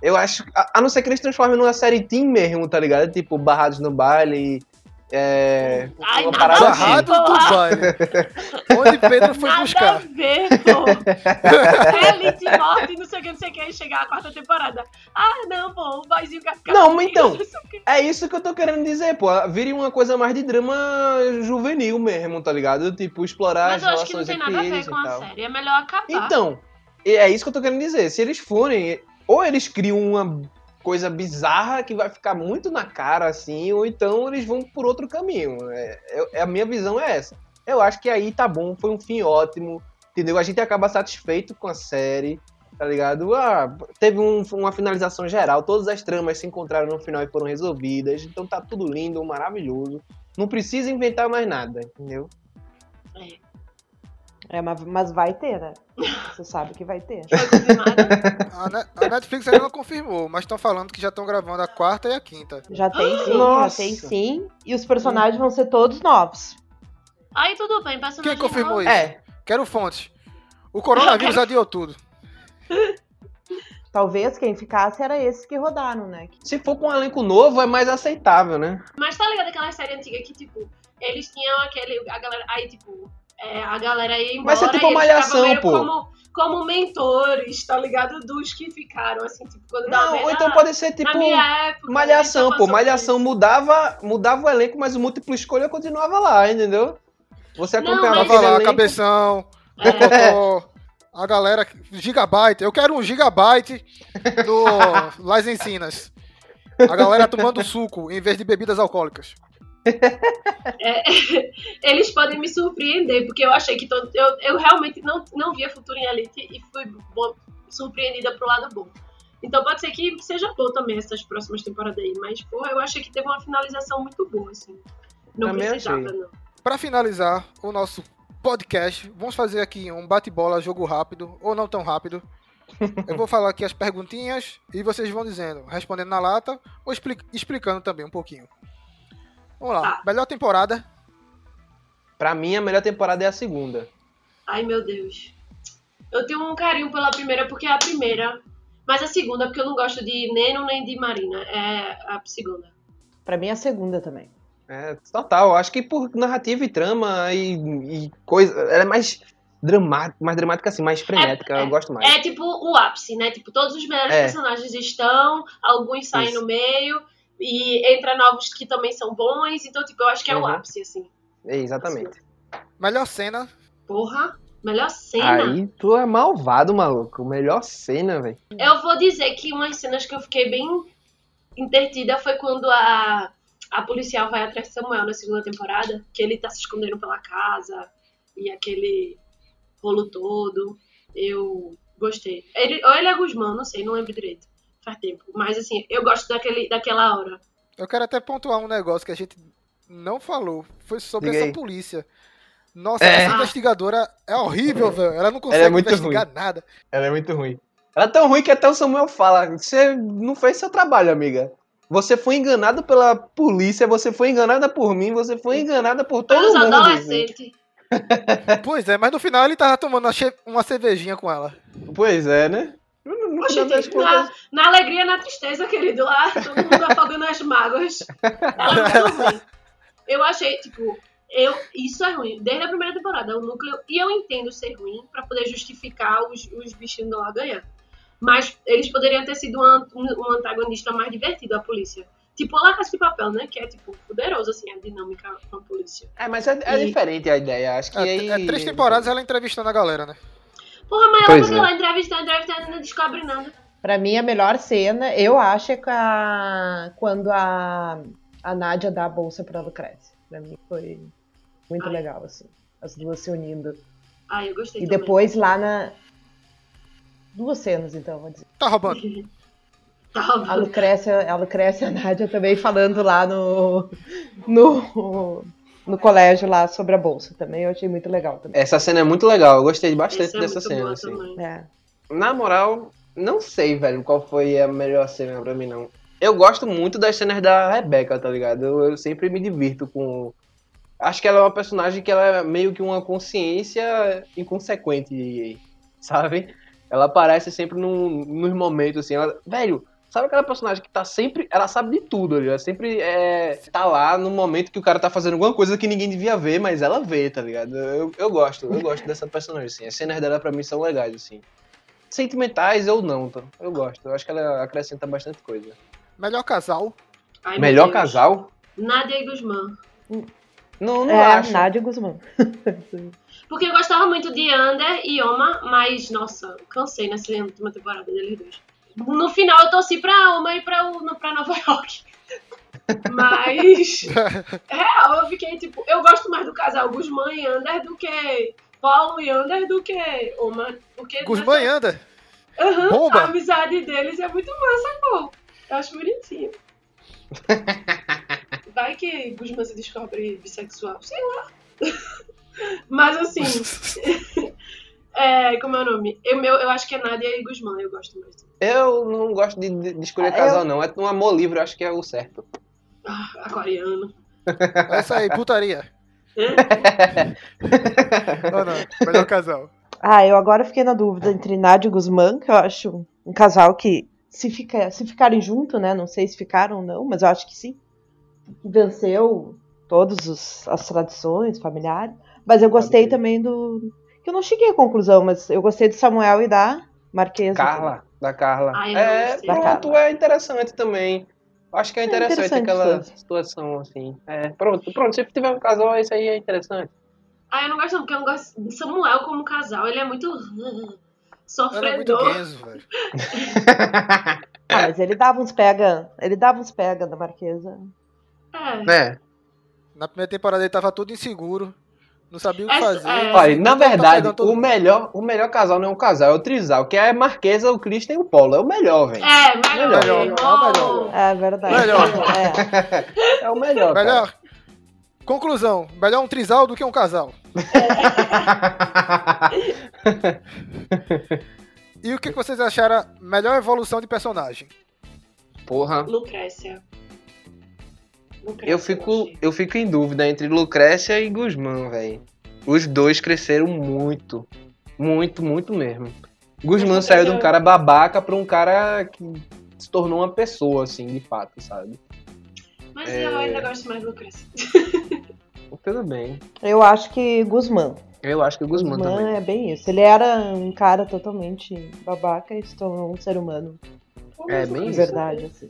Eu acho. A, a não ser que eles transformem numa série team mesmo, tá ligado? Tipo, Barrados no Baile. É. Ai, uma nada parada a assim. do. Onde Pedro foi Nada buscar. a ver, pô. Elite morte, não sei o que, não sei o que, chegar a quarta temporada. Ah, não, pô, o boyzinho vai ficar. Não, comigo, então. É isso que eu tô querendo dizer, pô. Vire uma coisa mais de drama juvenil mesmo, tá ligado? Tipo, explorar Mas as eu acho que não relações tem entre nada a ver eles com e a tal. série. É melhor acabar. Então, é isso que eu tô querendo dizer. Se eles forem, ou eles criam uma coisa bizarra que vai ficar muito na cara, assim, ou então eles vão por outro caminho. É, é- a minha visão é essa. Eu acho que aí tá bom, foi um fim ótimo, entendeu? A gente acaba satisfeito com a série, tá ligado? Ah, teve um- uma finalização geral, todas as tramas se encontraram no final e foram resolvidas, então tá tudo lindo, maravilhoso. Não precisa inventar mais nada, entendeu? É, mas, mas vai ter, né? Você sabe que vai ter. (laughs) A, Ne- a Netflix ainda não confirmou, mas estão falando que já estão gravando a quarta e a quinta. Já tem sim, Nossa. já tem sim. E os personagens vão ser todos novos. Aí tudo bem, personagem Quem confirmou novo. isso? É, Quero fontes. O coronavírus adiou tudo. Talvez quem ficasse era esses que rodaram, né? se for com um elenco novo é mais aceitável, né? Mas tá ligado aquela série antiga que, tipo, eles tinham aquele. A galera. Aí, tipo, é, a galera ia embora. Mas é tipo Malhação, pô. Como, como mentores, tá ligado? Dos que ficaram, assim, tipo, quando dá Não, ou então pode ser tipo época. Malhação, gente pô. Malhação mudava, mudava o elenco, mas o múltiplo escolha continuava lá, entendeu? Você Não, acompanhava mas- Tava aquele lá, elenco. cabeção, É. A galera, gigabyte. Eu quero um gigabyte do (laughs) Las Encinas. A galera tomando suco em vez de bebidas alcoólicas. É, (laughs) eles podem me surpreender, porque eu achei que todo, eu, eu realmente não, não via futuro em Elite e fui bom- surpreendida pro lado bom. Então pode ser que seja boa também essas próximas temporadas aí. Mas, porra, eu achei que teve uma finalização muito boa, assim. Não Também precisava, achei. não. Pra finalizar o nosso podcast, vamos fazer aqui um bate-bola, jogo rápido, ou não tão rápido. (laughs) Eu vou falar aqui as perguntinhas e vocês vão dizendo, respondendo na lata ou expli- explicando também um pouquinho. Vamos lá. Tá. Melhor temporada. Pra mim, a melhor temporada é a segunda. Ai, meu Deus. Eu tenho um carinho pela primeira porque é a primeira. Mas a segunda, porque eu não gosto de Neno nem de Marina. É a segunda. Pra mim, a segunda também. É, total. Acho que por narrativa e trama e, e coisa. Ela é mais dramática, mais dramática assim, mais frenética. eu gosto mais. É tipo o ápice, né? Tipo, todos os melhores É. personagens estão, alguns saem Isso. no meio, e entra novos que também são bons. Então, tipo, eu acho que é o Uhum. ápice, assim. É, exatamente. Melhor cena. Porra, melhor cena. Aí tu é malvado, maluco. Melhor cena, velho. Eu vou dizer que umas cenas que eu fiquei bem intertida foi quando a, a policial vai atrás de Samuel na segunda temporada, que ele tá se escondendo pela casa e aquele rolo todo. Eu gostei. Ele, ou ele é Guzmão, não sei, não lembro direito. Faz tempo. Mas assim, eu gosto daquele, daquela hora. Eu quero até pontuar um negócio que a gente não falou. Foi sobre Diga essa polícia. Nossa, É. essa investigadora é horrível, velho. Ela não consegue Ela é muito investigar ruim. nada. Ela é muito ruim. Ela é tão ruim que até o Samuel fala: Você não fez seu trabalho, amiga. Você foi enganado pela polícia, você foi enganada por mim, você foi enganada por todo Pelos mundo. adolescentes. Pois é, mas no final ele tava tomando uma cervejinha com ela. Pois é, né? Das tipo, na, na alegria, na tristeza, querido, lá, todo mundo afogando as mágoas. Ela é. Eu achei, tipo, eu, isso é ruim. Desde a primeira temporada, o núcleo. E eu entendo ser ruim pra poder justificar os, os bichinhos lá ganhar. Mas eles poderiam ter sido um, an- um antagonista mais divertido, a polícia. Tipo, La Casa de Papel, né? Que é, tipo, poderoso, assim, a dinâmica com a polícia. É, mas é, é E- diferente a ideia. Acho que É, aí. é três temporadas ela entrevistando a galera, né? Porra, mas ela Pois fica é. lá entrevistando, entrevistando e não descobre nada. Pra mim, a melhor cena, eu acho, é com a- quando a, a Nádia dá a bolsa pra Lucrécia. Pra mim foi muito Ai. legal, assim. As duas se unindo. Ah, eu gostei E também. depois lá na. Duas cenas, então, vou dizer. Tá roubando. (laughs) Tá A roubando. Lucrécia, a Lucrécia e a Nádia também falando lá no, no, no colégio lá sobre a bolsa também. Eu achei muito legal também. Essa cena é muito legal, eu gostei bastante Essa é dessa cena. assim. É. Na moral, não sei, velho, qual foi a melhor cena pra mim, não. Eu gosto muito das cenas da Rebecca, tá ligado? Eu, eu sempre me divirto com. Acho que ela é uma personagem que ela é meio que uma consciência inconsequente, sabe? Ela aparece sempre num, nos momentos assim. Ela, velho, sabe aquela personagem que tá sempre. Ela sabe de tudo, ali, ela sempre é, tá lá no momento que o cara tá fazendo alguma coisa que ninguém devia ver, mas ela vê, tá ligado? Eu, eu gosto, eu gosto dessa personagem, assim. As cenas dela pra mim são legais, assim sentimentais ou não, tá? Eu gosto. Eu acho que ela acrescenta bastante coisa. Melhor casal. Ai, Melhor Deus. casal? Nádia e Guzmán. Não, não é, acho. Nádia Guzmão. (laughs) Porque eu gostava muito de Ander e Oma, mas, nossa, cansei nessa última temporada deles dois. No final eu torci pra Oma e pra, o- pra Nova York. Mas, real, eu fiquei tipo, eu gosto mais do casal Guzmán e Ander do que Paulo e Ander do que Oma. Porque Guzmán e Anda. Aham, Bomba. a amizade deles é muito massa, pô. Eu acho bonitinho. (laughs) Vai que Guzmán se descobre bissexual, sei lá. (laughs) Mas assim, (laughs) é, como é o nome? Eu, meu, eu acho que é Nádia e Guzmán, eu gosto mais. Eu não gosto de, de- escolher Ah, casal, eu- não. É um amor livre, eu acho que é o certo. Ah, aquariano. Essa aí, putaria. Ou não? Melhor casal. Ah, eu agora fiquei na dúvida entre Nádia e Guzmán, que eu acho um casal que, se, fica, se ficarem junto, né? Não sei se ficaram ou não, mas eu acho que sim. Venceu todas as tradições familiares. Mas eu gostei também do. Que eu não cheguei à conclusão, mas eu gostei do Samuel e da Marquesa. Carla, da Carla. Ai, é, pronto, Carla. é interessante também. Acho que é É interessante, interessante aquela tudo. situação, assim. É, pronto, pronto. Se tiver um casal, isso aí é interessante. Ah, eu não gosto não, porque eu não gosto de Samuel como casal, ele é muito (laughs) uh, Ela é muito sofredor. Velho. (laughs) Ah, mas ele dava uns pega. Ele dava uns pega da Marquesa. É. É. Na primeira temporada ele tava todo inseguro. Não sabia o que fazer. é. Olha, na Tá verdade, todo o melhor, o melhor casal não é um casal, é o trisal, que é a Marquesa, o Christian e o Paulo. É o melhor, velho. É, melhor. Melhor, é o melhor. É verdade. Melhor. É. (laughs) É o melhor. cara. Melhor. Conclusão: melhor um trisal do que um casal. (laughs) E o que vocês acharam melhor evolução de personagem? Porra. Lucrécia. Lucrécia, Eu fico, eu fico em dúvida entre Lucrécia e Guzmán, velho. Os dois cresceram muito. Muito, muito mesmo. Guzmán saiu de um cara babaca pra um cara que se tornou uma pessoa, assim, de fato, sabe? Mas É. eu ainda gosto mais de Lucrécia. Tudo bem. Eu acho que Guzmán. Eu acho que o Guzmán também. é bem isso. Ele era um cara totalmente babaca e se tornou um ser humano. É bem De isso. verdade, assim.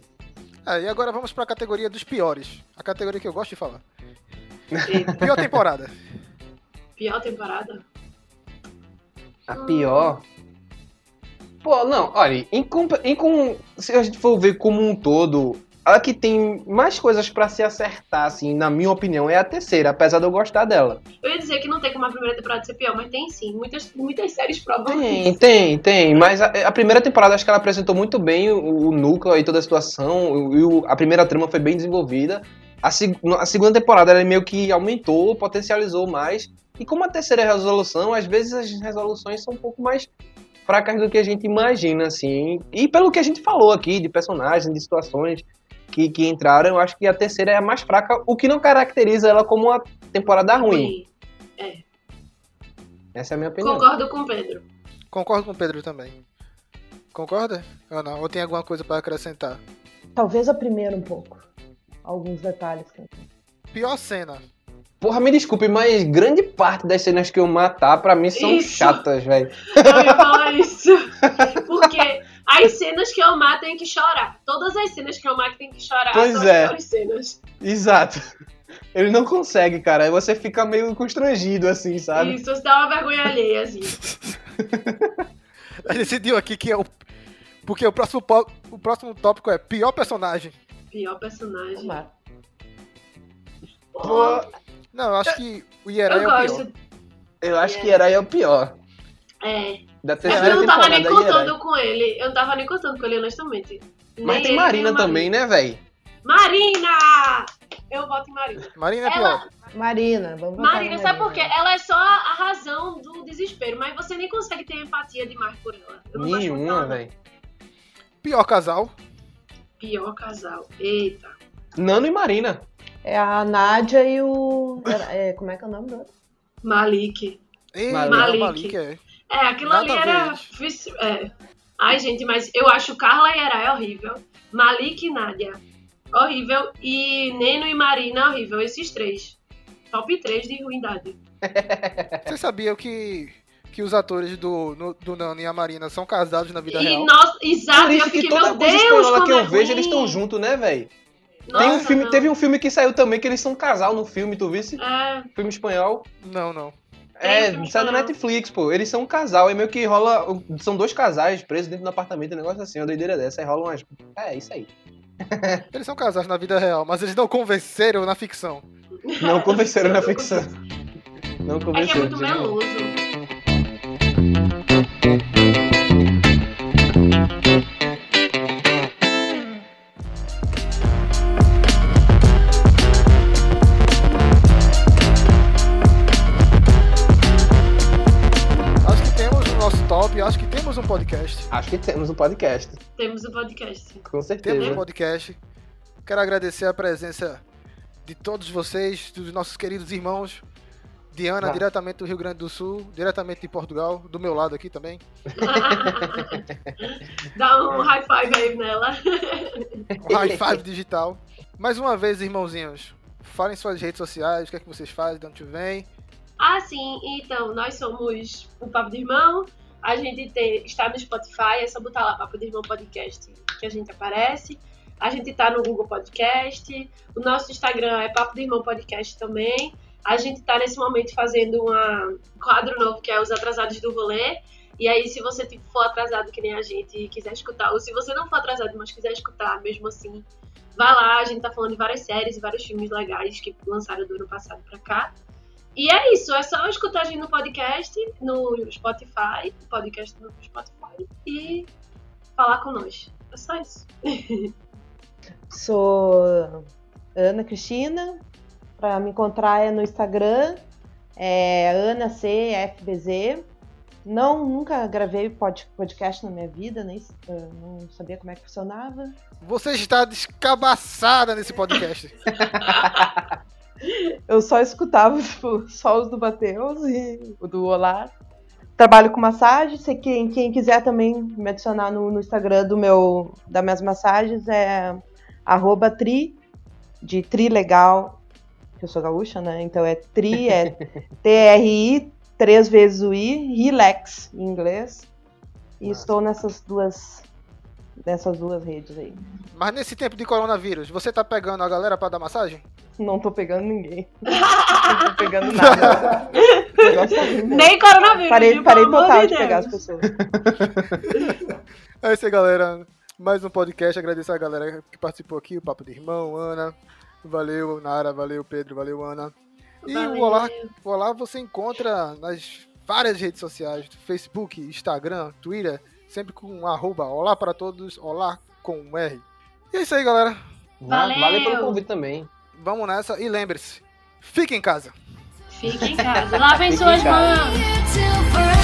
É, e agora vamos pra categoria dos piores. A categoria que eu gosto de falar. Pior temporada. Pior temporada? A pior. Pô, não, olha, em, em com- se a gente for ver como um todo, a que tem mais coisas pra se acertar, assim, na minha opinião, é a terceira, apesar de eu gostar dela. Eu ia dizer que não tem como a primeira temporada ser pior, mas tem sim. Muitas, muitas séries provam Tem, isso. tem, tem, mas a, a primeira temporada acho que ela apresentou muito bem o, o núcleo e toda a situação, e o- a primeira trama foi bem desenvolvida. A, seg- a segunda temporada ela meio que aumentou, potencializou mais. E como a terceira resolução, às vezes as resoluções são um pouco mais fracas do que a gente imagina, assim. E pelo que a gente falou aqui, de personagens, de situações que, que entraram, eu acho que a terceira é a mais fraca, o que não caracteriza ela como uma temporada ruim. É. Essa é a minha opinião. Concordo com o Pedro. Concordo com o Pedro também. Concorda? Ou não? Ou tem alguma coisa pra acrescentar? Talvez a primeira um pouco. Alguns detalhes. Pior cena. Porra, me desculpe, mas grande parte das cenas que eu matar, pra mim, são Isso. chatas, velho. Eu ia falar isso. Porque as cenas que eu mato tem que chorar. Todas as cenas que eu mato tem que chorar. Pois são é. as cenas. Exato. (laughs) Ele não consegue, cara. Aí você fica meio constrangido, assim, sabe? Isso, dá uma vergonha alheia, assim. (laughs) A gente decidiu aqui que é o. Porque o próximo, po- o próximo tópico é pior personagem. Pior personagem. Pô, Não, eu acho que o Ierai Eu é o pior. eu acho que Herói é o pior. É. Da terceira eu não tava nem contando com ele. Eu não tava nem contando com ele, honestamente. Mas Nem tem ele, Marina também, né, velho? Marina! Eu voto em Marina. Marina é Ela- pior. Marina, vamos botar Marina, na sabe por Marina. quê? Ela é só a razão do desespero, mas você nem consegue ter empatia demais por ela. Nenhuma, velho. Pior casal. Pior casal. Eita. Nano e Marina. É a Nádia e o. é, como é que é o nome do outro? Malik. Ei, Malik. Malik. Malik é. É, aquilo Nada ali era. É. Ai, gente, mas eu acho Carla e Herai horrível. Malik e Nádia. Horrível. E Neno e Marina horrível. Esses três. Top 3 de ruindade. (laughs) Você sabia que, que os atores do, no- do Nano e a Marina são casados na vida E, real? nossa, exato, eu fiquei, toda meu coisa Deus, espanhola como que eu é vejo, ruim. eles estão juntos, né, velho? Nossa, Tem um filme, não. teve um filme que saiu também que eles são um casal no filme, tu visse? É, Filme espanhol. Não, não. É, sai da. Netflix, pô. Eles são um casal, e meio que rola. São dois casais presos dentro do apartamento, um negócio assim, uma doideira dessa. Aí rola umas. É, isso aí. (laughs) Eles são casados na vida real, mas eles não convenceram na ficção. Não convenceram na ficção. Não é que é convenceram. muito meloso. Podcast. Acho que temos um podcast. Temos o podcast. Com Temos certeza. um podcast. Quero agradecer a presença de todos vocês, dos nossos queridos irmãos. Diana, Ah. diretamente do Rio Grande do Sul, diretamente de Portugal, do meu lado aqui também. (laughs) Dá um high five aí nela. Um high five digital. Mais uma vez, irmãozinhos, falem suas redes sociais, o que é que vocês fazem, de onde vem. Ah, sim. Então, nós somos o Papo de Irmão. A gente tem, está no Spotify, é só botar lá Papo de Irmão Podcast que a gente aparece. A gente tá no Google Podcast. O nosso Instagram é Papo de Irmão Podcast também. A gente tá nesse momento fazendo um quadro novo que é Os Atrasados do Rolê. E aí, se você tipo, for atrasado que nem a gente e quiser escutar, ou se você não for atrasado, mas quiser escutar mesmo assim, vai lá. A gente tá falando de várias séries e vários filmes legais que lançaram do ano passado pra cá. E é isso, é só escutar a gente no podcast, no Spotify, podcast no Spotify e falar com nós. É só isso. (laughs) Sou Ana Cristina. Para me encontrar é no Instagram, é Ana CFBZ. Não, nunca gravei pod- podcast na minha vida, nem não sabia como é que funcionava. Você está descabaçada nesse podcast. (laughs) Eu só escutava (laughs) tipo, só os do Mateus e o do Olá. Trabalho com massagem. Se quem, quem quiser também me adicionar no, no Instagram do meu, das minhas massagens é arroba tri, de tri legal, que eu sou gaúcha, né? Então é tri, é (laughs) T-R-I, três vezes o I, relax em inglês. E estou nessas duas, nessas duas redes aí. Mas nesse tempo de coronavírus, você tá pegando a galera pra dar massagem? Não tô pegando ninguém. (laughs) Não tô pegando nada. Ruim. Nem coronavírus, Parei, viu? parei total de de pegar as pessoas. É isso aí, galera. Mais um podcast. Agradecer a galera que participou aqui, o Papo de Irmão, Ana. Valeu, Nara. Valeu, Pedro. Valeu, Ana. E Valeu. o Olá, o Olá você encontra nas várias redes sociais: Facebook, Instagram, Twitter, sempre com arroba Olá para todos, Olá com um R. E é isso aí, galera. Valeu. Valeu pelo convite também. Vamos nessa e lembre-se: fique em casa. Fique em casa. Lavem suas mãos.